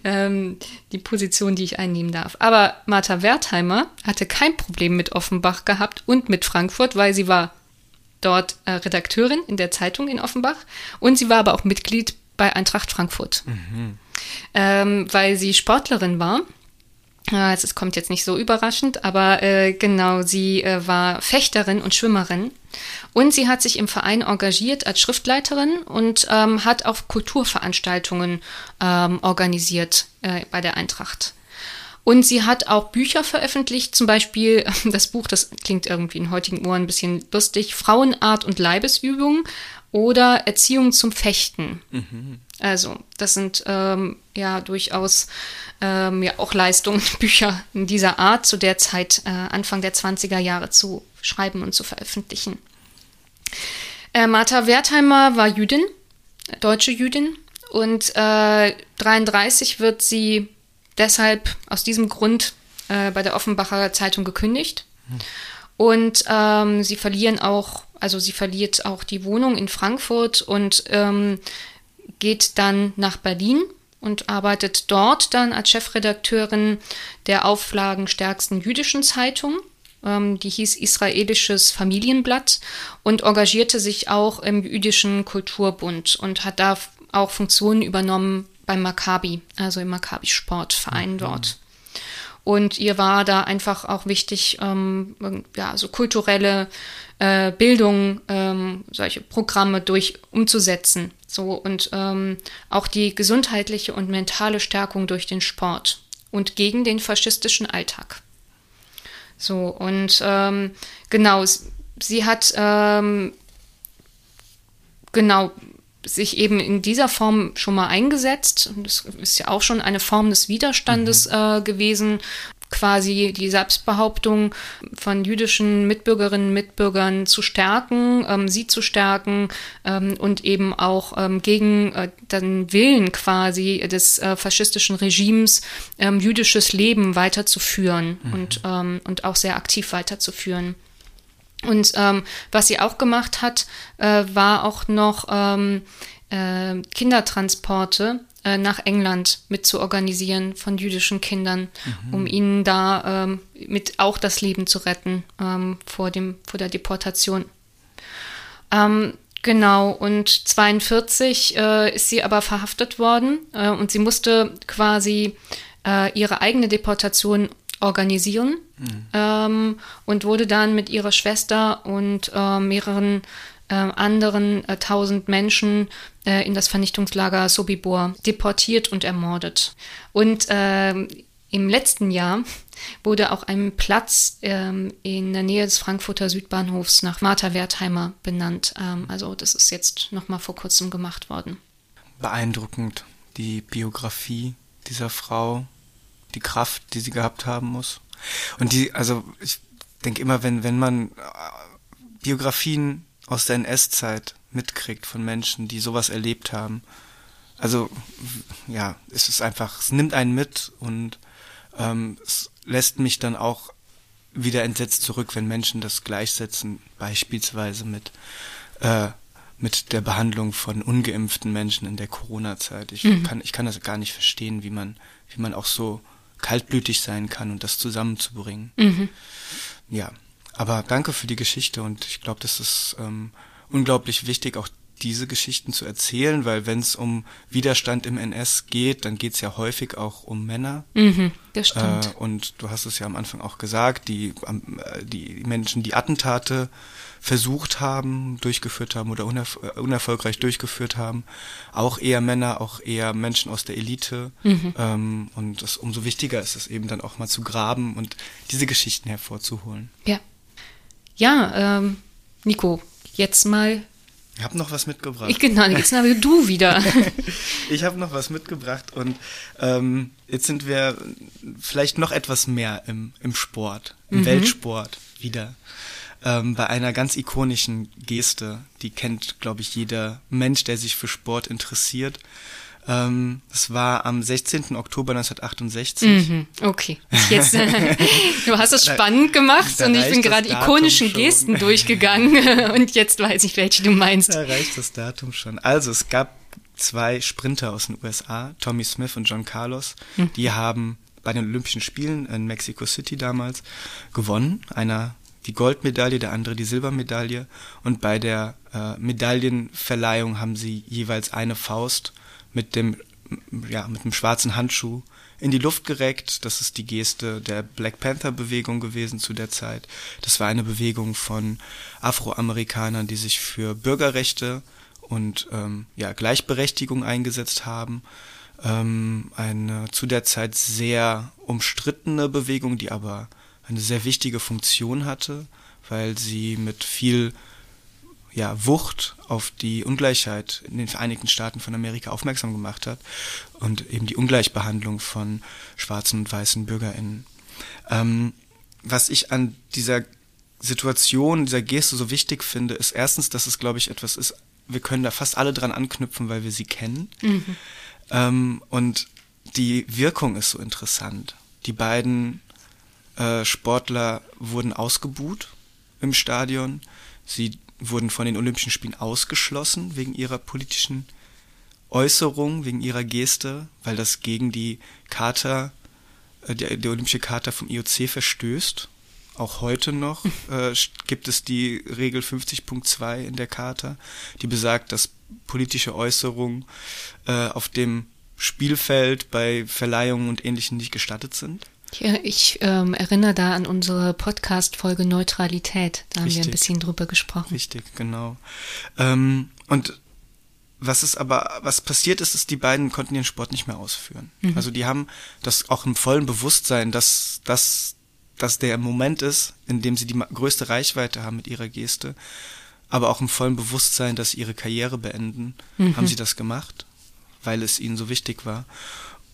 [SPEAKER 2] ähm, die Position, die ich einnehmen darf. Aber Martha Wertheimer hatte kein Problem mit Offenbach gehabt und mit Frankfurt, weil sie war dort äh, Redakteurin in der Zeitung in Offenbach und sie war aber auch Mitglied bei Eintracht Frankfurt, mhm. ähm, weil sie Sportlerin war. Also es kommt jetzt nicht so überraschend, aber äh, genau, sie äh, war Fechterin und Schwimmerin und sie hat sich im Verein engagiert als Schriftleiterin und ähm, hat auch Kulturveranstaltungen ähm, organisiert äh, bei der Eintracht. Und sie hat auch Bücher veröffentlicht, zum Beispiel das Buch, das klingt irgendwie in heutigen Ohren ein bisschen lustig, Frauenart und Leibesübung oder Erziehung zum Fechten. Mhm. Also, das sind ähm, ja durchaus ähm, ja auch Leistungen, Bücher in dieser Art zu der Zeit, äh, Anfang der 20er Jahre zu schreiben und zu veröffentlichen. Äh, Martha Wertheimer war Jüdin, deutsche Jüdin, und äh, 33 wird sie deshalb aus diesem Grund äh, bei der Offenbacher Zeitung gekündigt. Mhm. Und ähm, sie verlieren auch also sie verliert auch die Wohnung in Frankfurt und ähm, geht dann nach Berlin und arbeitet dort dann als Chefredakteurin der auflagenstärksten jüdischen Zeitung. Ähm, die hieß Israelisches Familienblatt und engagierte sich auch im jüdischen Kulturbund und hat da auch Funktionen übernommen beim Maccabi, also im Maccabi-Sportverein mhm. dort. Und ihr war da einfach auch wichtig, ähm, ja, so kulturelle äh, Bildung, ähm, solche Programme durch umzusetzen. So und ähm, auch die gesundheitliche und mentale Stärkung durch den Sport und gegen den faschistischen Alltag. So und ähm, genau, sie hat ähm, genau sich eben in dieser Form schon mal eingesetzt. Das ist ja auch schon eine Form des Widerstandes mhm. äh, gewesen quasi die Selbstbehauptung von jüdischen Mitbürgerinnen und Mitbürgern zu stärken, ähm, sie zu stärken ähm, und eben auch ähm, gegen äh, den Willen quasi des äh, faschistischen Regimes ähm, jüdisches Leben weiterzuführen mhm. und, ähm, und auch sehr aktiv weiterzuführen. Und ähm, was sie auch gemacht hat, äh, war auch noch äh, Kindertransporte äh, nach England mit zu organisieren von jüdischen Kindern, mhm. um ihnen da ähm, mit auch das Leben zu retten ähm, vor, dem, vor der Deportation. Ähm, genau, und 42 äh, ist sie aber verhaftet worden äh, und sie musste quasi äh, ihre eigene Deportation organisieren mhm. ähm, und wurde dann mit ihrer Schwester und äh, mehreren äh, anderen tausend Menschen äh, in das Vernichtungslager Sobibor deportiert und ermordet. Und äh, im letzten Jahr wurde auch ein Platz ähm, in der Nähe des Frankfurter Südbahnhofs nach Martha Wertheimer benannt. Ähm, also das ist jetzt nochmal vor kurzem gemacht worden.
[SPEAKER 1] Beeindruckend, die Biografie dieser Frau, die Kraft, die sie gehabt haben muss. Und die, also ich denke immer, wenn, wenn man äh, Biografien aus der NS-Zeit mitkriegt von Menschen, die sowas erlebt haben, also ja, es ist einfach, es nimmt einen mit und ähm, es lässt mich dann auch wieder entsetzt zurück, wenn Menschen das gleichsetzen, beispielsweise mit äh, mit der Behandlung von ungeimpften Menschen in der Corona-Zeit. Ich mhm. kann ich kann das gar nicht verstehen, wie man wie man auch so kaltblütig sein kann und das zusammenzubringen. Mhm. Ja, aber danke für die Geschichte und ich glaube, das ist ähm, unglaublich wichtig, auch diese Geschichten zu erzählen, weil wenn es um Widerstand im NS geht, dann geht es ja häufig auch um Männer.
[SPEAKER 2] Mhm, das stimmt.
[SPEAKER 1] Äh, und du hast es ja am Anfang auch gesagt, die, äh, die Menschen, die Attentate versucht haben, durchgeführt haben oder unerf äh, unerfolgreich durchgeführt haben, auch eher Männer, auch eher Menschen aus der Elite. Mhm. Ähm, und das, umso wichtiger ist es eben dann auch mal zu graben und diese Geschichten hervorzuholen.
[SPEAKER 2] Ja. Ja, ähm, Nico, jetzt mal
[SPEAKER 1] ich habe noch was mitgebracht.
[SPEAKER 2] Ich, genau, jetzt aber du wieder.
[SPEAKER 1] ich habe noch was mitgebracht und ähm, jetzt sind wir vielleicht noch etwas mehr im, im Sport, im mhm. Weltsport wieder. Ähm, bei einer ganz ikonischen Geste, die kennt, glaube ich, jeder Mensch, der sich für Sport interessiert. Ähm, es war am 16. Oktober 1968. Mhm,
[SPEAKER 2] okay. Jetzt, du hast es spannend gemacht da, da und ich bin gerade ikonischen schon. Gesten durchgegangen und jetzt weiß ich, welche du meinst.
[SPEAKER 1] Da reicht das Datum schon. Also es gab zwei Sprinter aus den USA, Tommy Smith und John Carlos, mhm. die haben bei den Olympischen Spielen in Mexico City damals gewonnen. Einer die Goldmedaille, der andere die Silbermedaille. Und bei der äh, Medaillenverleihung haben sie jeweils eine Faust mit dem, ja, mit dem schwarzen Handschuh in die Luft gereckt. Das ist die Geste der Black Panther Bewegung gewesen zu der Zeit. Das war eine Bewegung von Afroamerikanern, die sich für Bürgerrechte und ähm, ja, Gleichberechtigung eingesetzt haben. Ähm, eine zu der Zeit sehr umstrittene Bewegung, die aber eine sehr wichtige Funktion hatte, weil sie mit viel ja, Wucht auf die Ungleichheit in den Vereinigten Staaten von Amerika aufmerksam gemacht hat und eben die Ungleichbehandlung von schwarzen und weißen BürgerInnen. Ähm, was ich an dieser Situation, dieser Geste so wichtig finde, ist erstens, dass es, glaube ich, etwas ist, wir können da fast alle dran anknüpfen, weil wir sie kennen. Mhm. Ähm, und die Wirkung ist so interessant. Die beiden äh, Sportler wurden ausgebuht im Stadion. Sie wurden von den Olympischen Spielen ausgeschlossen wegen ihrer politischen Äußerung, wegen ihrer Geste, weil das gegen die Charta, äh, die, die Olympische Charta vom IOC verstößt. Auch heute noch äh, gibt es die Regel 50.2 in der Charta, die besagt, dass politische Äußerungen äh, auf dem Spielfeld bei Verleihungen und Ähnlichem nicht gestattet sind.
[SPEAKER 2] Ich ähm, erinnere da an unsere Podcast-Folge Neutralität. Da haben Richtig. wir ein bisschen drüber gesprochen.
[SPEAKER 1] Richtig, genau. Ähm, und was ist aber, was passiert ist, ist, die beiden konnten ihren Sport nicht mehr ausführen. Mhm. Also die haben das auch im vollen Bewusstsein, dass, dass, dass der Moment ist, in dem sie die größte Reichweite haben mit ihrer Geste, aber auch im vollen Bewusstsein, dass sie ihre Karriere beenden, mhm. haben sie das gemacht, weil es ihnen so wichtig war.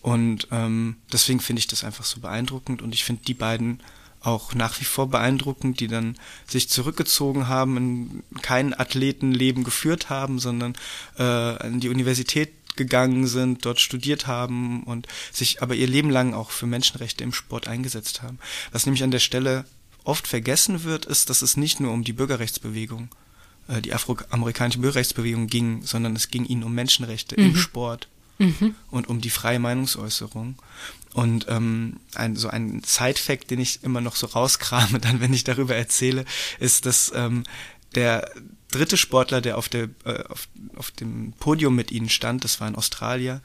[SPEAKER 1] Und ähm, deswegen finde ich das einfach so beeindruckend und ich finde die beiden auch nach wie vor beeindruckend, die dann sich zurückgezogen haben, in kein Athletenleben geführt haben, sondern äh, an die Universität gegangen sind, dort studiert haben und sich aber ihr Leben lang auch für Menschenrechte im Sport eingesetzt haben. Was nämlich an der Stelle oft vergessen wird, ist, dass es nicht nur um die Bürgerrechtsbewegung, äh, die afroamerikanische Bürgerrechtsbewegung ging, sondern es ging ihnen um Menschenrechte mhm. im Sport mhm. und um die freie Meinungsäußerung. Und ähm, ein, so ein Side-Fact, den ich immer noch so rauskrame, dann, wenn ich darüber erzähle, ist, dass ähm, der dritte Sportler, der auf, der, äh, auf, auf dem Podium mit ihnen stand, das war ein Australier,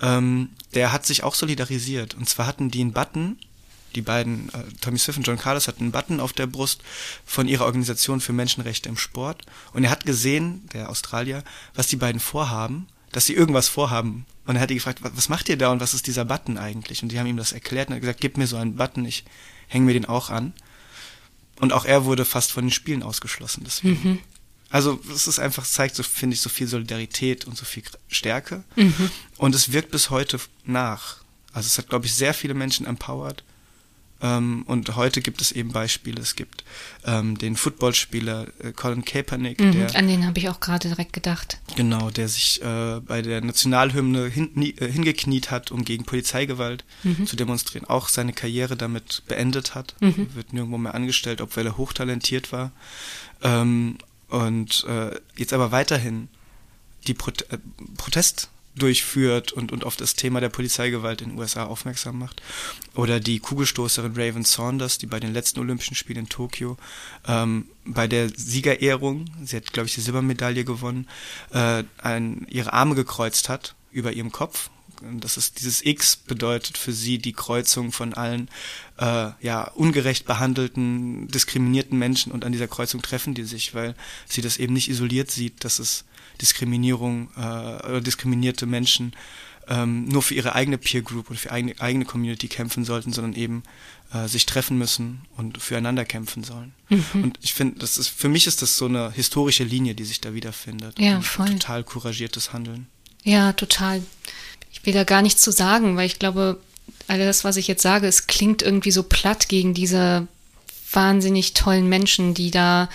[SPEAKER 1] ähm, der hat sich auch solidarisiert. Und zwar hatten die einen Button, die beiden, äh, Tommy Smith und John Carlos hatten einen Button auf der Brust von ihrer Organisation für Menschenrechte im Sport. Und er hat gesehen, der Australier, was die beiden vorhaben dass sie irgendwas vorhaben Und er hat die gefragt, was macht ihr da und was ist dieser Button eigentlich? Und die haben ihm das erklärt und er hat gesagt, gib mir so einen Button, ich hänge mir den auch an. Und auch er wurde fast von den Spielen ausgeschlossen deswegen. Mhm. Also es ist einfach, zeigt so, finde ich, so viel Solidarität und so viel Stärke. Mhm. Und es wirkt bis heute nach. Also es hat, glaube ich, sehr viele Menschen empowered. Ähm, und heute gibt es eben Beispiele. Es gibt ähm, den Footballspieler äh, Colin Kaepernick.
[SPEAKER 2] Mhm, der, an den habe ich auch gerade direkt gedacht.
[SPEAKER 1] Genau, der sich äh, bei der Nationalhymne hin, nie, äh, hingekniet hat, um gegen Polizeigewalt mhm. zu demonstrieren. Auch seine Karriere damit beendet hat. Mhm. Wird nirgendwo mehr angestellt, obwohl er hochtalentiert war. Ähm, und äh, jetzt aber weiterhin die Pro äh, Protest durchführt und, und auf das Thema der Polizeigewalt in den USA aufmerksam macht. Oder die Kugelstoßerin Raven Saunders, die bei den letzten Olympischen Spielen in Tokio ähm, bei der Siegerehrung, sie hat, glaube ich, die Silbermedaille gewonnen, äh, ein, ihre Arme gekreuzt hat über ihrem Kopf. Das ist dieses X bedeutet für sie die Kreuzung von allen äh, ja ungerecht behandelten, diskriminierten Menschen und an dieser Kreuzung treffen die sich, weil sie das eben nicht isoliert sieht, dass es Diskriminierung äh, oder diskriminierte Menschen ähm, nur für ihre eigene Peer Group und für eigene, eigene Community kämpfen sollten, sondern eben äh, sich treffen müssen und füreinander kämpfen sollen. Mhm. Und ich finde, das ist für mich ist das so eine historische Linie, die sich da wiederfindet.
[SPEAKER 2] Ja, voll.
[SPEAKER 1] Total couragiertes Handeln.
[SPEAKER 2] Ja, total. Ich will da gar nichts zu sagen, weil ich glaube, alles, was ich jetzt sage, es klingt irgendwie so platt gegen diese wahnsinnig tollen Menschen, die da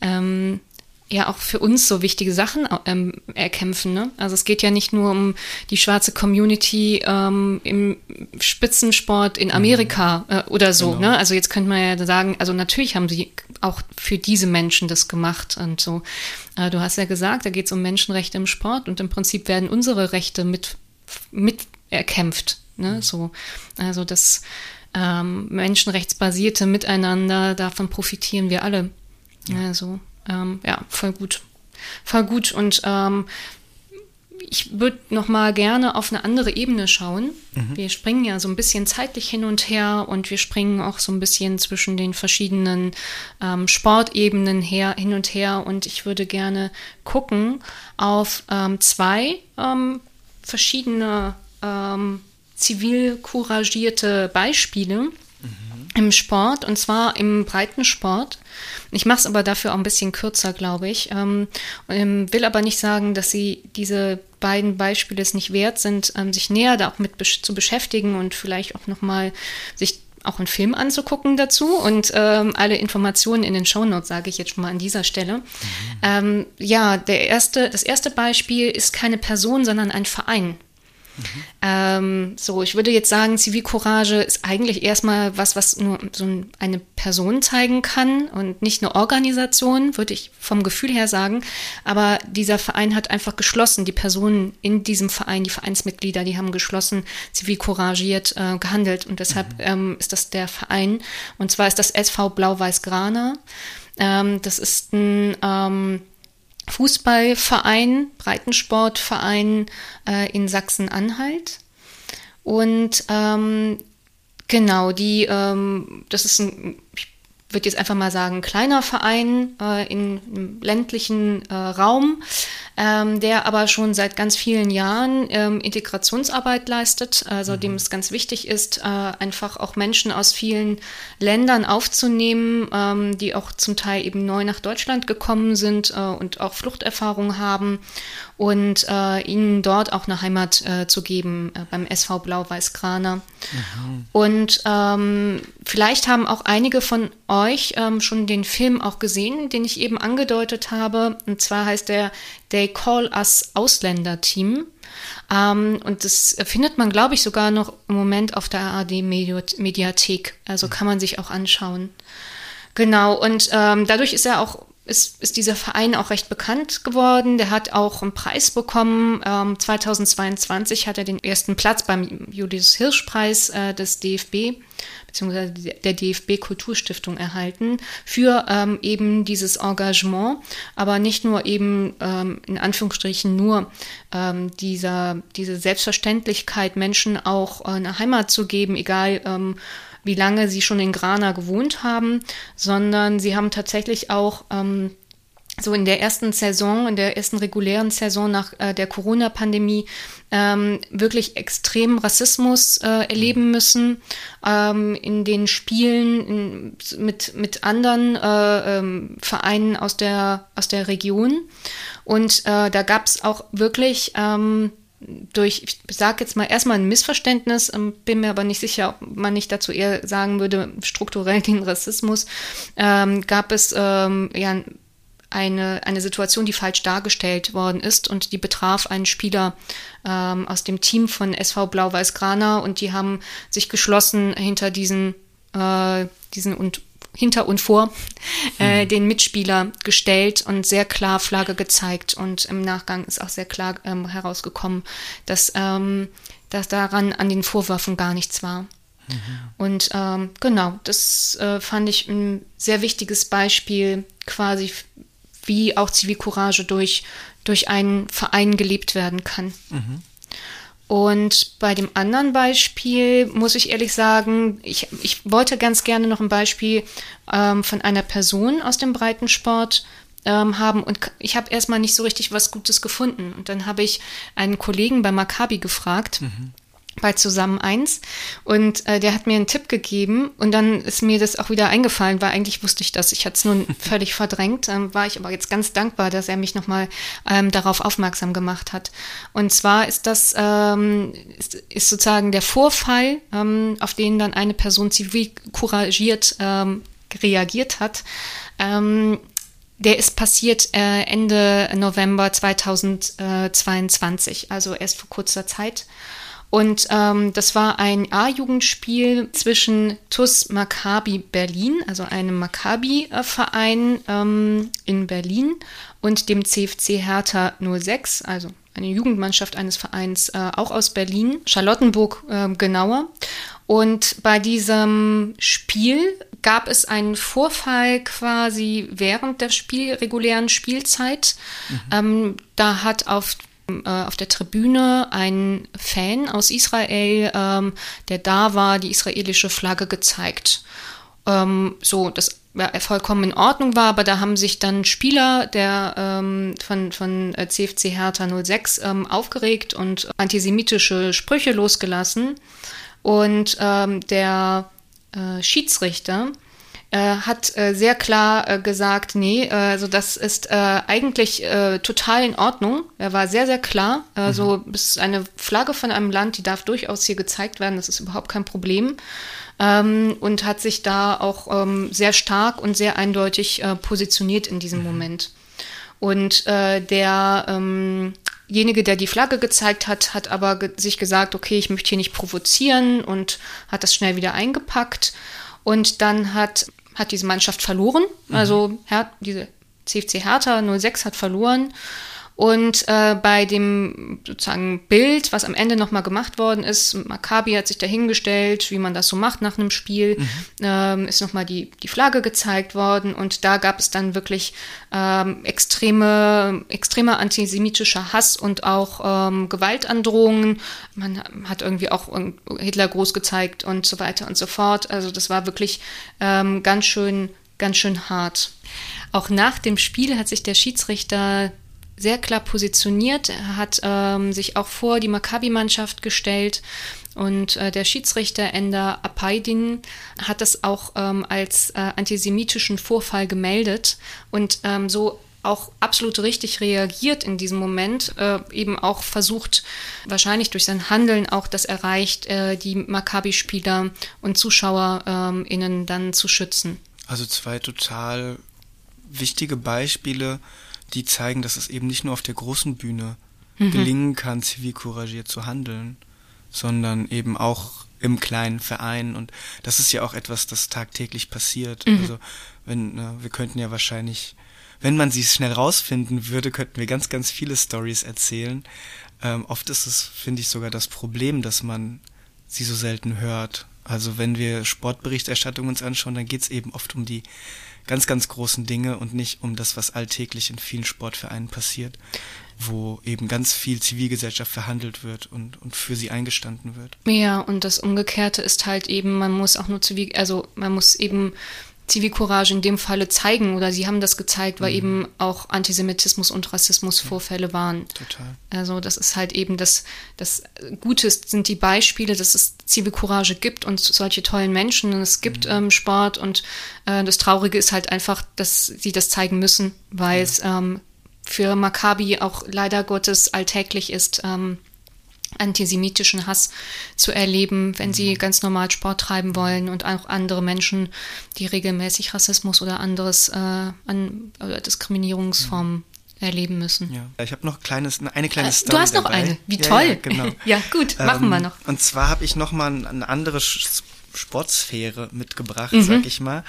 [SPEAKER 2] ähm, ja auch für uns so wichtige Sachen ähm, erkämpfen. Ne? Also es geht ja nicht nur um die schwarze Community ähm, im Spitzensport in Amerika mhm. äh, oder so. Genau. Ne? Also jetzt könnte man ja sagen, also natürlich haben sie auch für diese Menschen das gemacht und so. Äh, du hast ja gesagt, da geht es um Menschenrechte im Sport und im Prinzip werden unsere Rechte mit, mit erkämpft. Ne? Mhm. So, also das ähm, menschenrechtsbasierte Miteinander, davon profitieren wir alle. Ja. Also ähm, ja, voll gut. Voll gut. Und ähm, ich würde noch mal gerne auf eine andere Ebene schauen. Mhm. Wir springen ja so ein bisschen zeitlich hin und her und wir springen auch so ein bisschen zwischen den verschiedenen ähm, Sportebenen her, hin und her. Und ich würde gerne gucken auf ähm, zwei ähm, verschiedene ähm, zivil couragierte Beispiele mhm. Im Sport und zwar im Breitensport. Ich mache es aber dafür auch ein bisschen kürzer, glaube ich. Ähm, ähm, will aber nicht sagen, dass sie diese beiden Beispiele es nicht wert sind, ähm, sich näher da auch mit besch zu beschäftigen und vielleicht auch nochmal sich auch einen Film anzugucken dazu und ähm, alle Informationen in den Shownotes sage ich jetzt schon mal an dieser Stelle. Mhm. Ähm, ja, der erste, das erste Beispiel ist keine Person, sondern ein Verein. Mhm. Ähm, so, ich würde jetzt sagen, Zivilcourage ist eigentlich erstmal was, was nur so eine Person zeigen kann und nicht eine Organisation, würde ich vom Gefühl her sagen. Aber dieser Verein hat einfach geschlossen. Die Personen in diesem Verein, die Vereinsmitglieder, die haben geschlossen, zivilcouragiert äh, gehandelt. Und deshalb mhm. ähm, ist das der Verein. Und zwar ist das SV Blau-Weiß-Grana. Ähm, das ist ein ähm, Fußballverein, Breitensportverein äh, in Sachsen-Anhalt. Und ähm, genau, die, ähm, das ist ein, ich würde jetzt einfach mal sagen, kleiner Verein äh, einem ländlichen äh, Raum, ähm, der aber schon seit ganz vielen Jahren ähm, Integrationsarbeit leistet, also mhm. dem es ganz wichtig ist, äh, einfach auch Menschen aus vielen Ländern aufzunehmen, ähm, die auch zum Teil eben neu nach Deutschland gekommen sind äh, und auch Fluchterfahrung haben und äh, ihnen dort auch eine Heimat äh, zu geben äh, beim SV Blau-Weiß-Kraner. Mhm. Und ähm, vielleicht haben auch einige von euch ähm, schon den Film auch gesehen, den ich eben angedeutet habe. Und zwar heißt der They Call Us Ausländer Team. Ähm, und das findet man, glaube ich, sogar noch im Moment auf der ARD-Mediathek. Also mhm. kann man sich auch anschauen. Genau, und ähm, dadurch ist er auch ist, ist dieser Verein auch recht bekannt geworden. Der hat auch einen Preis bekommen. Ähm, 2022 hat er den ersten Platz beim Julius Hirsch Preis äh, des DFB beziehungsweise der DFB Kulturstiftung erhalten für ähm, eben dieses Engagement, aber nicht nur eben ähm, in Anführungsstrichen nur ähm, dieser, diese Selbstverständlichkeit, Menschen auch äh, eine Heimat zu geben, egal ähm, wie lange sie schon in Grana gewohnt haben, sondern sie haben tatsächlich auch ähm, so in der ersten Saison, in der ersten regulären Saison nach äh, der Corona-Pandemie ähm, wirklich extremen Rassismus äh, erleben müssen ähm, in den Spielen in, mit, mit anderen äh, ähm, Vereinen aus der, aus der Region. Und äh, da gab es auch wirklich ähm, durch, ich sage jetzt mal erstmal ein Missverständnis, ähm, bin mir aber nicht sicher, ob man nicht dazu eher sagen würde, strukturell den Rassismus, ähm, gab es ähm, ja eine, eine Situation, die falsch dargestellt worden ist und die betraf einen Spieler ähm, aus dem Team von SV Blau-Weiß Grana und die haben sich geschlossen hinter diesen, äh, diesen und hinter und vor äh, mhm. den Mitspieler gestellt und sehr klar Flagge gezeigt und im Nachgang ist auch sehr klar ähm, herausgekommen, dass, ähm, dass daran an den Vorwürfen gar nichts war. Mhm. Und ähm, genau, das äh, fand ich ein sehr wichtiges Beispiel quasi wie auch Zivilcourage durch, durch einen Verein gelebt werden kann. Mhm. Und bei dem anderen Beispiel muss ich ehrlich sagen, ich, ich wollte ganz gerne noch ein Beispiel ähm, von einer Person aus dem Breitensport ähm, haben und ich habe erstmal nicht so richtig was Gutes gefunden. Und dann habe ich einen Kollegen bei Maccabi gefragt. Mhm bei Zusammen eins und äh, der hat mir einen Tipp gegeben und dann ist mir das auch wieder eingefallen, weil eigentlich wusste ich das. Ich hatte es nun völlig verdrängt, ähm, war ich aber jetzt ganz dankbar, dass er mich nochmal ähm, darauf aufmerksam gemacht hat. Und zwar ist das ähm, ist, ist sozusagen der Vorfall, ähm, auf den dann eine Person zivil couragiert ähm, reagiert hat. Ähm, der ist passiert äh, Ende November 2022, also erst vor kurzer Zeit. Und ähm, das war ein A-Jugendspiel zwischen TUS Maccabi Berlin, also einem Maccabi-Verein ähm, in Berlin, und dem CFC Hertha 06, also eine Jugendmannschaft eines Vereins äh, auch aus Berlin, Charlottenburg äh, genauer. Und bei diesem Spiel gab es einen Vorfall quasi während der Spiel, regulären Spielzeit. Mhm. Ähm, da hat auf auf der Tribüne ein Fan aus Israel, ähm, der da war, die israelische Flagge gezeigt. Ähm, so, das vollkommen in Ordnung war, aber da haben sich dann Spieler der ähm, von, von CFC äh, Hertha 06 ähm, aufgeregt und antisemitische Sprüche losgelassen. Und ähm, der äh, Schiedsrichter äh, hat äh, sehr klar äh, gesagt, nee, äh, also das ist äh, eigentlich äh, total in Ordnung. Er war sehr, sehr klar. Äh, mhm. So ist eine Flagge von einem Land, die darf durchaus hier gezeigt werden. Das ist überhaupt kein Problem. Ähm, und hat sich da auch ähm, sehr stark und sehr eindeutig äh, positioniert in diesem mhm. Moment. Und äh, der ähm, derjenige, der die Flagge gezeigt hat, hat aber ge sich gesagt, okay, ich möchte hier nicht provozieren und hat das schnell wieder eingepackt. Und dann hat hat diese Mannschaft verloren. Mhm. Also Her diese CFC Hertha 06 hat verloren. Und äh, bei dem sozusagen Bild, was am Ende nochmal gemacht worden ist, Maccabi hat sich dahingestellt, wie man das so macht nach einem Spiel, mhm. ähm, ist nochmal die, die Flagge gezeigt worden und da gab es dann wirklich ähm, extreme, extremer antisemitischer Hass und auch ähm, Gewaltandrohungen. Man hat irgendwie auch Hitler groß gezeigt und so weiter und so fort. Also das war wirklich ähm, ganz schön, ganz schön hart. Auch nach dem Spiel hat sich der Schiedsrichter sehr klar positioniert. Er hat ähm, sich auch vor die Maccabi-Mannschaft gestellt und äh, der Schiedsrichter Ender Apaydin hat das auch ähm, als äh, antisemitischen Vorfall gemeldet und ähm, so auch absolut richtig reagiert in diesem Moment, äh, eben auch versucht, wahrscheinlich durch sein Handeln auch das erreicht, äh, die Maccabi-Spieler und ZuschauerInnen ähm, dann zu schützen.
[SPEAKER 1] Also zwei total wichtige Beispiele, die zeigen, dass es eben nicht nur auf der großen Bühne mhm. gelingen kann, zivilcouragiert zu handeln, sondern eben auch im kleinen Verein. Und das ist ja auch etwas, das tagtäglich passiert. Mhm. Also wenn, ne, wir könnten ja wahrscheinlich, wenn man sie schnell rausfinden würde, könnten wir ganz, ganz viele Stories erzählen. Ähm, oft ist es, finde ich, sogar das Problem, dass man sie so selten hört. Also wenn wir Sportberichterstattung uns anschauen, dann geht es eben oft um die ganz, ganz großen Dinge und nicht um das, was alltäglich in vielen Sportvereinen passiert, wo eben ganz viel Zivilgesellschaft verhandelt wird und, und für sie eingestanden wird.
[SPEAKER 2] Ja, und das Umgekehrte ist halt eben, man muss auch nur zivil, also man muss eben Zivilcourage in dem Falle zeigen oder sie haben das gezeigt, weil mhm. eben auch Antisemitismus und Rassismus Vorfälle waren. Total. Also das ist halt eben das, das Gute sind die Beispiele, dass es Zivilcourage gibt und solche tollen Menschen und es gibt mhm. ähm, Sport und äh, das Traurige ist halt einfach, dass sie das zeigen müssen, weil ja. es ähm, für Maccabi auch leider Gottes alltäglich ist, ähm, antisemitischen Hass zu erleben, wenn sie mhm. ganz normal Sport treiben wollen und auch andere Menschen, die regelmäßig Rassismus oder anderes äh, an oder Diskriminierungsformen erleben müssen.
[SPEAKER 1] Ja. Ich habe noch kleines, eine kleine äh, Story.
[SPEAKER 2] Du hast noch dabei. eine. Wie toll. Ja,
[SPEAKER 1] genau.
[SPEAKER 2] ja gut, machen ähm, wir noch.
[SPEAKER 1] Und zwar habe ich noch mal eine andere Sportsphäre mitgebracht, mhm. sag ich mal.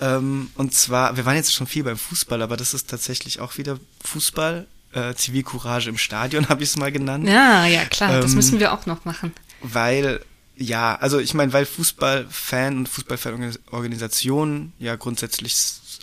[SPEAKER 1] Ähm, und zwar, wir waren jetzt schon viel beim Fußball, aber das ist tatsächlich auch wieder Fußball äh, Zivilcourage im Stadion, habe ich es mal genannt.
[SPEAKER 2] Ja, ja, klar, ähm, das müssen wir auch noch machen.
[SPEAKER 1] Weil, ja, also ich meine, weil Fußballfan und Fußballfanorganisationen ja grundsätzlich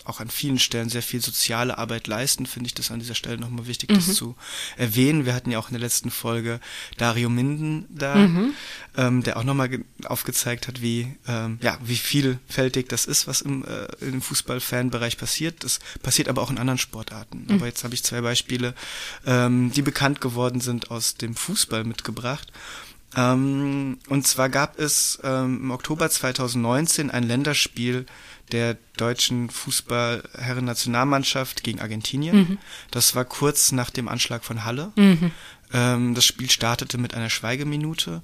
[SPEAKER 1] auch an vielen Stellen sehr viel soziale Arbeit leisten, finde ich das an dieser Stelle nochmal wichtig, das mhm. zu erwähnen. Wir hatten ja auch in der letzten Folge Dario Minden da, mhm. ähm, der auch nochmal aufgezeigt hat, wie, ähm, ja, wie vielfältig das ist, was im, äh, im Fußball-Fanbereich passiert. Das passiert aber auch in anderen Sportarten. Mhm. Aber jetzt habe ich zwei Beispiele, ähm, die bekannt geworden sind, aus dem Fußball mitgebracht. Ähm, und zwar gab es ähm, im Oktober 2019 ein Länderspiel der deutschen Fußballherren-Nationalmannschaft gegen Argentinien. Mhm. Das war kurz nach dem Anschlag von Halle. Mhm. Ähm, das Spiel startete mit einer Schweigeminute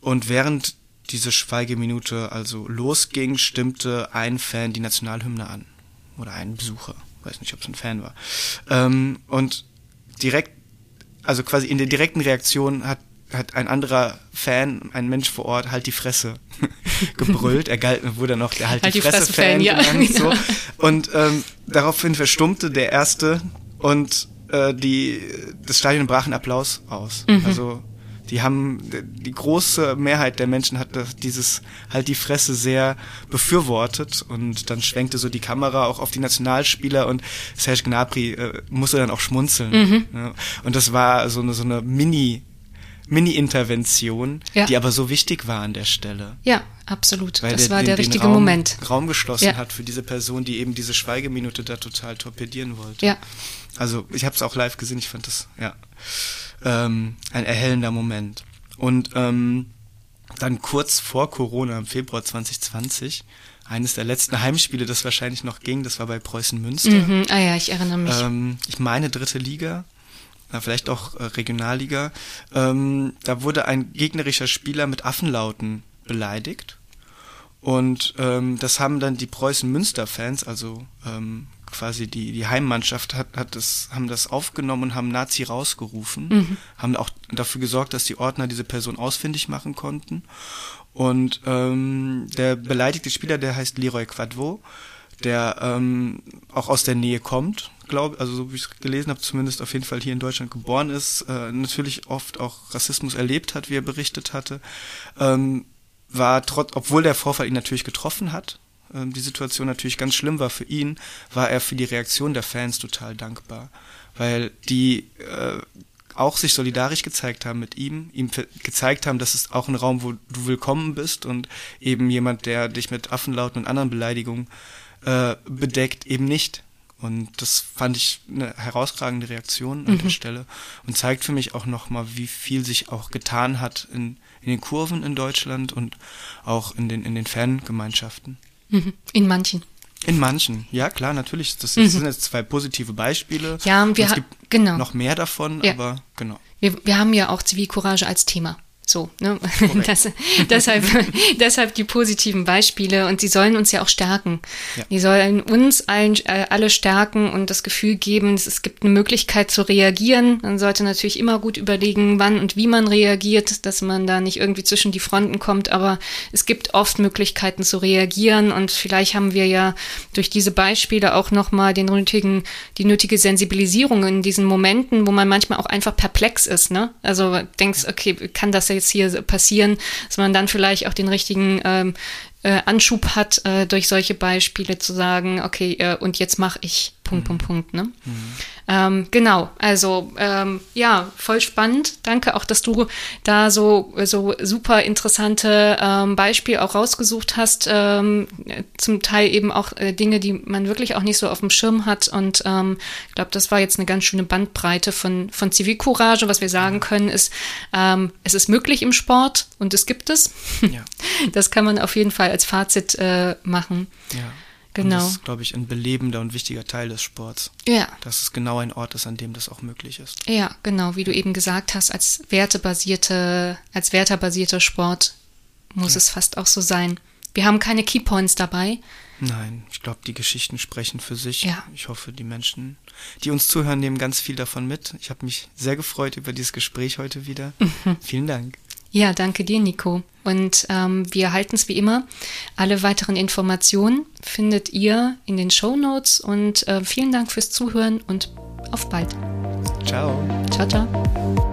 [SPEAKER 1] und während diese Schweigeminute also losging, stimmte ein Fan die Nationalhymne an. Oder ein Besucher. Weiß nicht, ob es ein Fan war. Ähm, und direkt, also quasi in der direkten Reaktion hat hat ein anderer Fan, ein Mensch vor Ort, halt die Fresse gebrüllt. Er galt, wurde noch der halt, halt die, die Fresse-Fan Fresse ja, genannt. So. Und ähm, daraufhin verstummte der Erste und äh, die, das Stadion brach in Applaus aus. Mhm. Also die haben, die große Mehrheit der Menschen hat dieses halt die Fresse sehr befürwortet und dann schwenkte so die Kamera auch auf die Nationalspieler und Serge Gnabry äh, musste dann auch schmunzeln. Mhm. Ja. Und das war so eine, so eine Mini- Mini-Intervention, ja. die aber so wichtig war an der Stelle.
[SPEAKER 2] Ja, absolut. Weil das der, war den, der richtige Raum, Moment.
[SPEAKER 1] Raum geschlossen ja. hat für diese Person, die eben diese Schweigeminute da total torpedieren wollte.
[SPEAKER 2] Ja.
[SPEAKER 1] Also ich habe es auch live gesehen, ich fand das ja ähm, ein erhellender Moment. Und ähm, dann kurz vor Corona, im Februar 2020, eines der letzten Heimspiele, das wahrscheinlich noch ging, das war bei Preußen Münster.
[SPEAKER 2] Mhm. Ah ja, ich erinnere mich.
[SPEAKER 1] Ähm, ich meine dritte Liga vielleicht auch äh, Regionalliga, ähm, da wurde ein gegnerischer Spieler mit Affenlauten beleidigt. Und ähm, das haben dann die Preußen-Münster-Fans, also ähm, quasi die, die Heimmannschaft, hat, hat das, haben das aufgenommen und haben Nazi rausgerufen, mhm. haben auch dafür gesorgt, dass die Ordner diese Person ausfindig machen konnten. Und ähm, der beleidigte Spieler, der heißt Leroy Quadvo, der ähm, auch aus der Nähe kommt, glaube also so wie ich es gelesen habe, zumindest auf jeden Fall hier in Deutschland geboren ist, äh, natürlich oft auch Rassismus erlebt hat, wie er berichtet hatte, ähm, war trotz, obwohl der Vorfall ihn natürlich getroffen hat, äh, die Situation natürlich ganz schlimm war für ihn, war er für die Reaktion der Fans total dankbar, weil die äh, auch sich solidarisch gezeigt haben mit ihm, ihm gezeigt haben, dass es auch ein Raum, wo du willkommen bist und eben jemand, der dich mit Affenlauten und anderen Beleidigungen äh, bedeckt, eben nicht. Und das fand ich eine herausragende Reaktion an mhm. der Stelle und zeigt für mich auch nochmal, wie viel sich auch getan hat in, in den Kurven in Deutschland und auch in den, in den Fangemeinschaften.
[SPEAKER 2] Mhm. In manchen.
[SPEAKER 1] In manchen, ja klar, natürlich. Das, mhm. sind jetzt zwei positive Beispiele.
[SPEAKER 2] Ja, und wir es
[SPEAKER 1] gibt genau. noch mehr davon, ja. aber genau.
[SPEAKER 2] Wir, wir haben ja auch Zivilcourage als Thema. So, ne? Das, deshalb, deshalb die positiven Beispiele und sie sollen uns ja auch stärken. Ja. Die sollen uns allen, äh, alle stärken und das Gefühl geben, es gibt eine Möglichkeit zu reagieren. Man sollte natürlich immer gut überlegen, wann und wie man reagiert, dass man da nicht irgendwie zwischen die Fronten kommt, aber es gibt oft Möglichkeiten zu reagieren und vielleicht haben wir ja durch diese Beispiele auch nochmal den nötigen, die nötige Sensibilisierung in diesen Momenten, wo man manchmal auch einfach perplex ist, ne? Also denkst, okay, kann das ja jetzt hier passieren, dass man dann vielleicht auch den richtigen ähm, äh, Anschub hat, äh, durch solche Beispiele zu sagen, okay, äh, und jetzt mache ich Punkt, mhm. Punkt, Punkt. Ne? Mhm. Ähm, genau, also ähm, ja, voll spannend. Danke auch, dass du da so, so super interessante ähm, Beispiele auch rausgesucht hast. Ähm, zum Teil eben auch äh, Dinge, die man wirklich auch nicht so auf dem Schirm hat. Und ähm, ich glaube, das war jetzt eine ganz schöne Bandbreite von, von Zivilcourage. Was wir sagen können, ist, ähm, es ist möglich im Sport und es gibt es. Ja. Das kann man auf jeden Fall als Fazit äh, machen.
[SPEAKER 1] Ja. Genau. Und das ist, glaube ich, ein belebender und wichtiger Teil des Sports. Ja. Dass es genau ein Ort ist, an dem das auch möglich ist.
[SPEAKER 2] Ja, genau, wie du eben gesagt hast, als wertebasierte, als wertebasierter Sport muss ja. es fast auch so sein. Wir haben keine Keypoints dabei.
[SPEAKER 1] Nein, ich glaube, die Geschichten sprechen für sich. Ja. Ich hoffe, die Menschen, die uns zuhören, nehmen ganz viel davon mit. Ich habe mich sehr gefreut über dieses Gespräch heute wieder. Mhm. Vielen Dank.
[SPEAKER 2] Ja, danke dir, Nico. Und ähm, wir halten es wie immer. Alle weiteren Informationen findet ihr in den Show Notes. Und äh, vielen Dank fürs Zuhören und auf bald.
[SPEAKER 1] Ciao.
[SPEAKER 2] Ciao, ciao.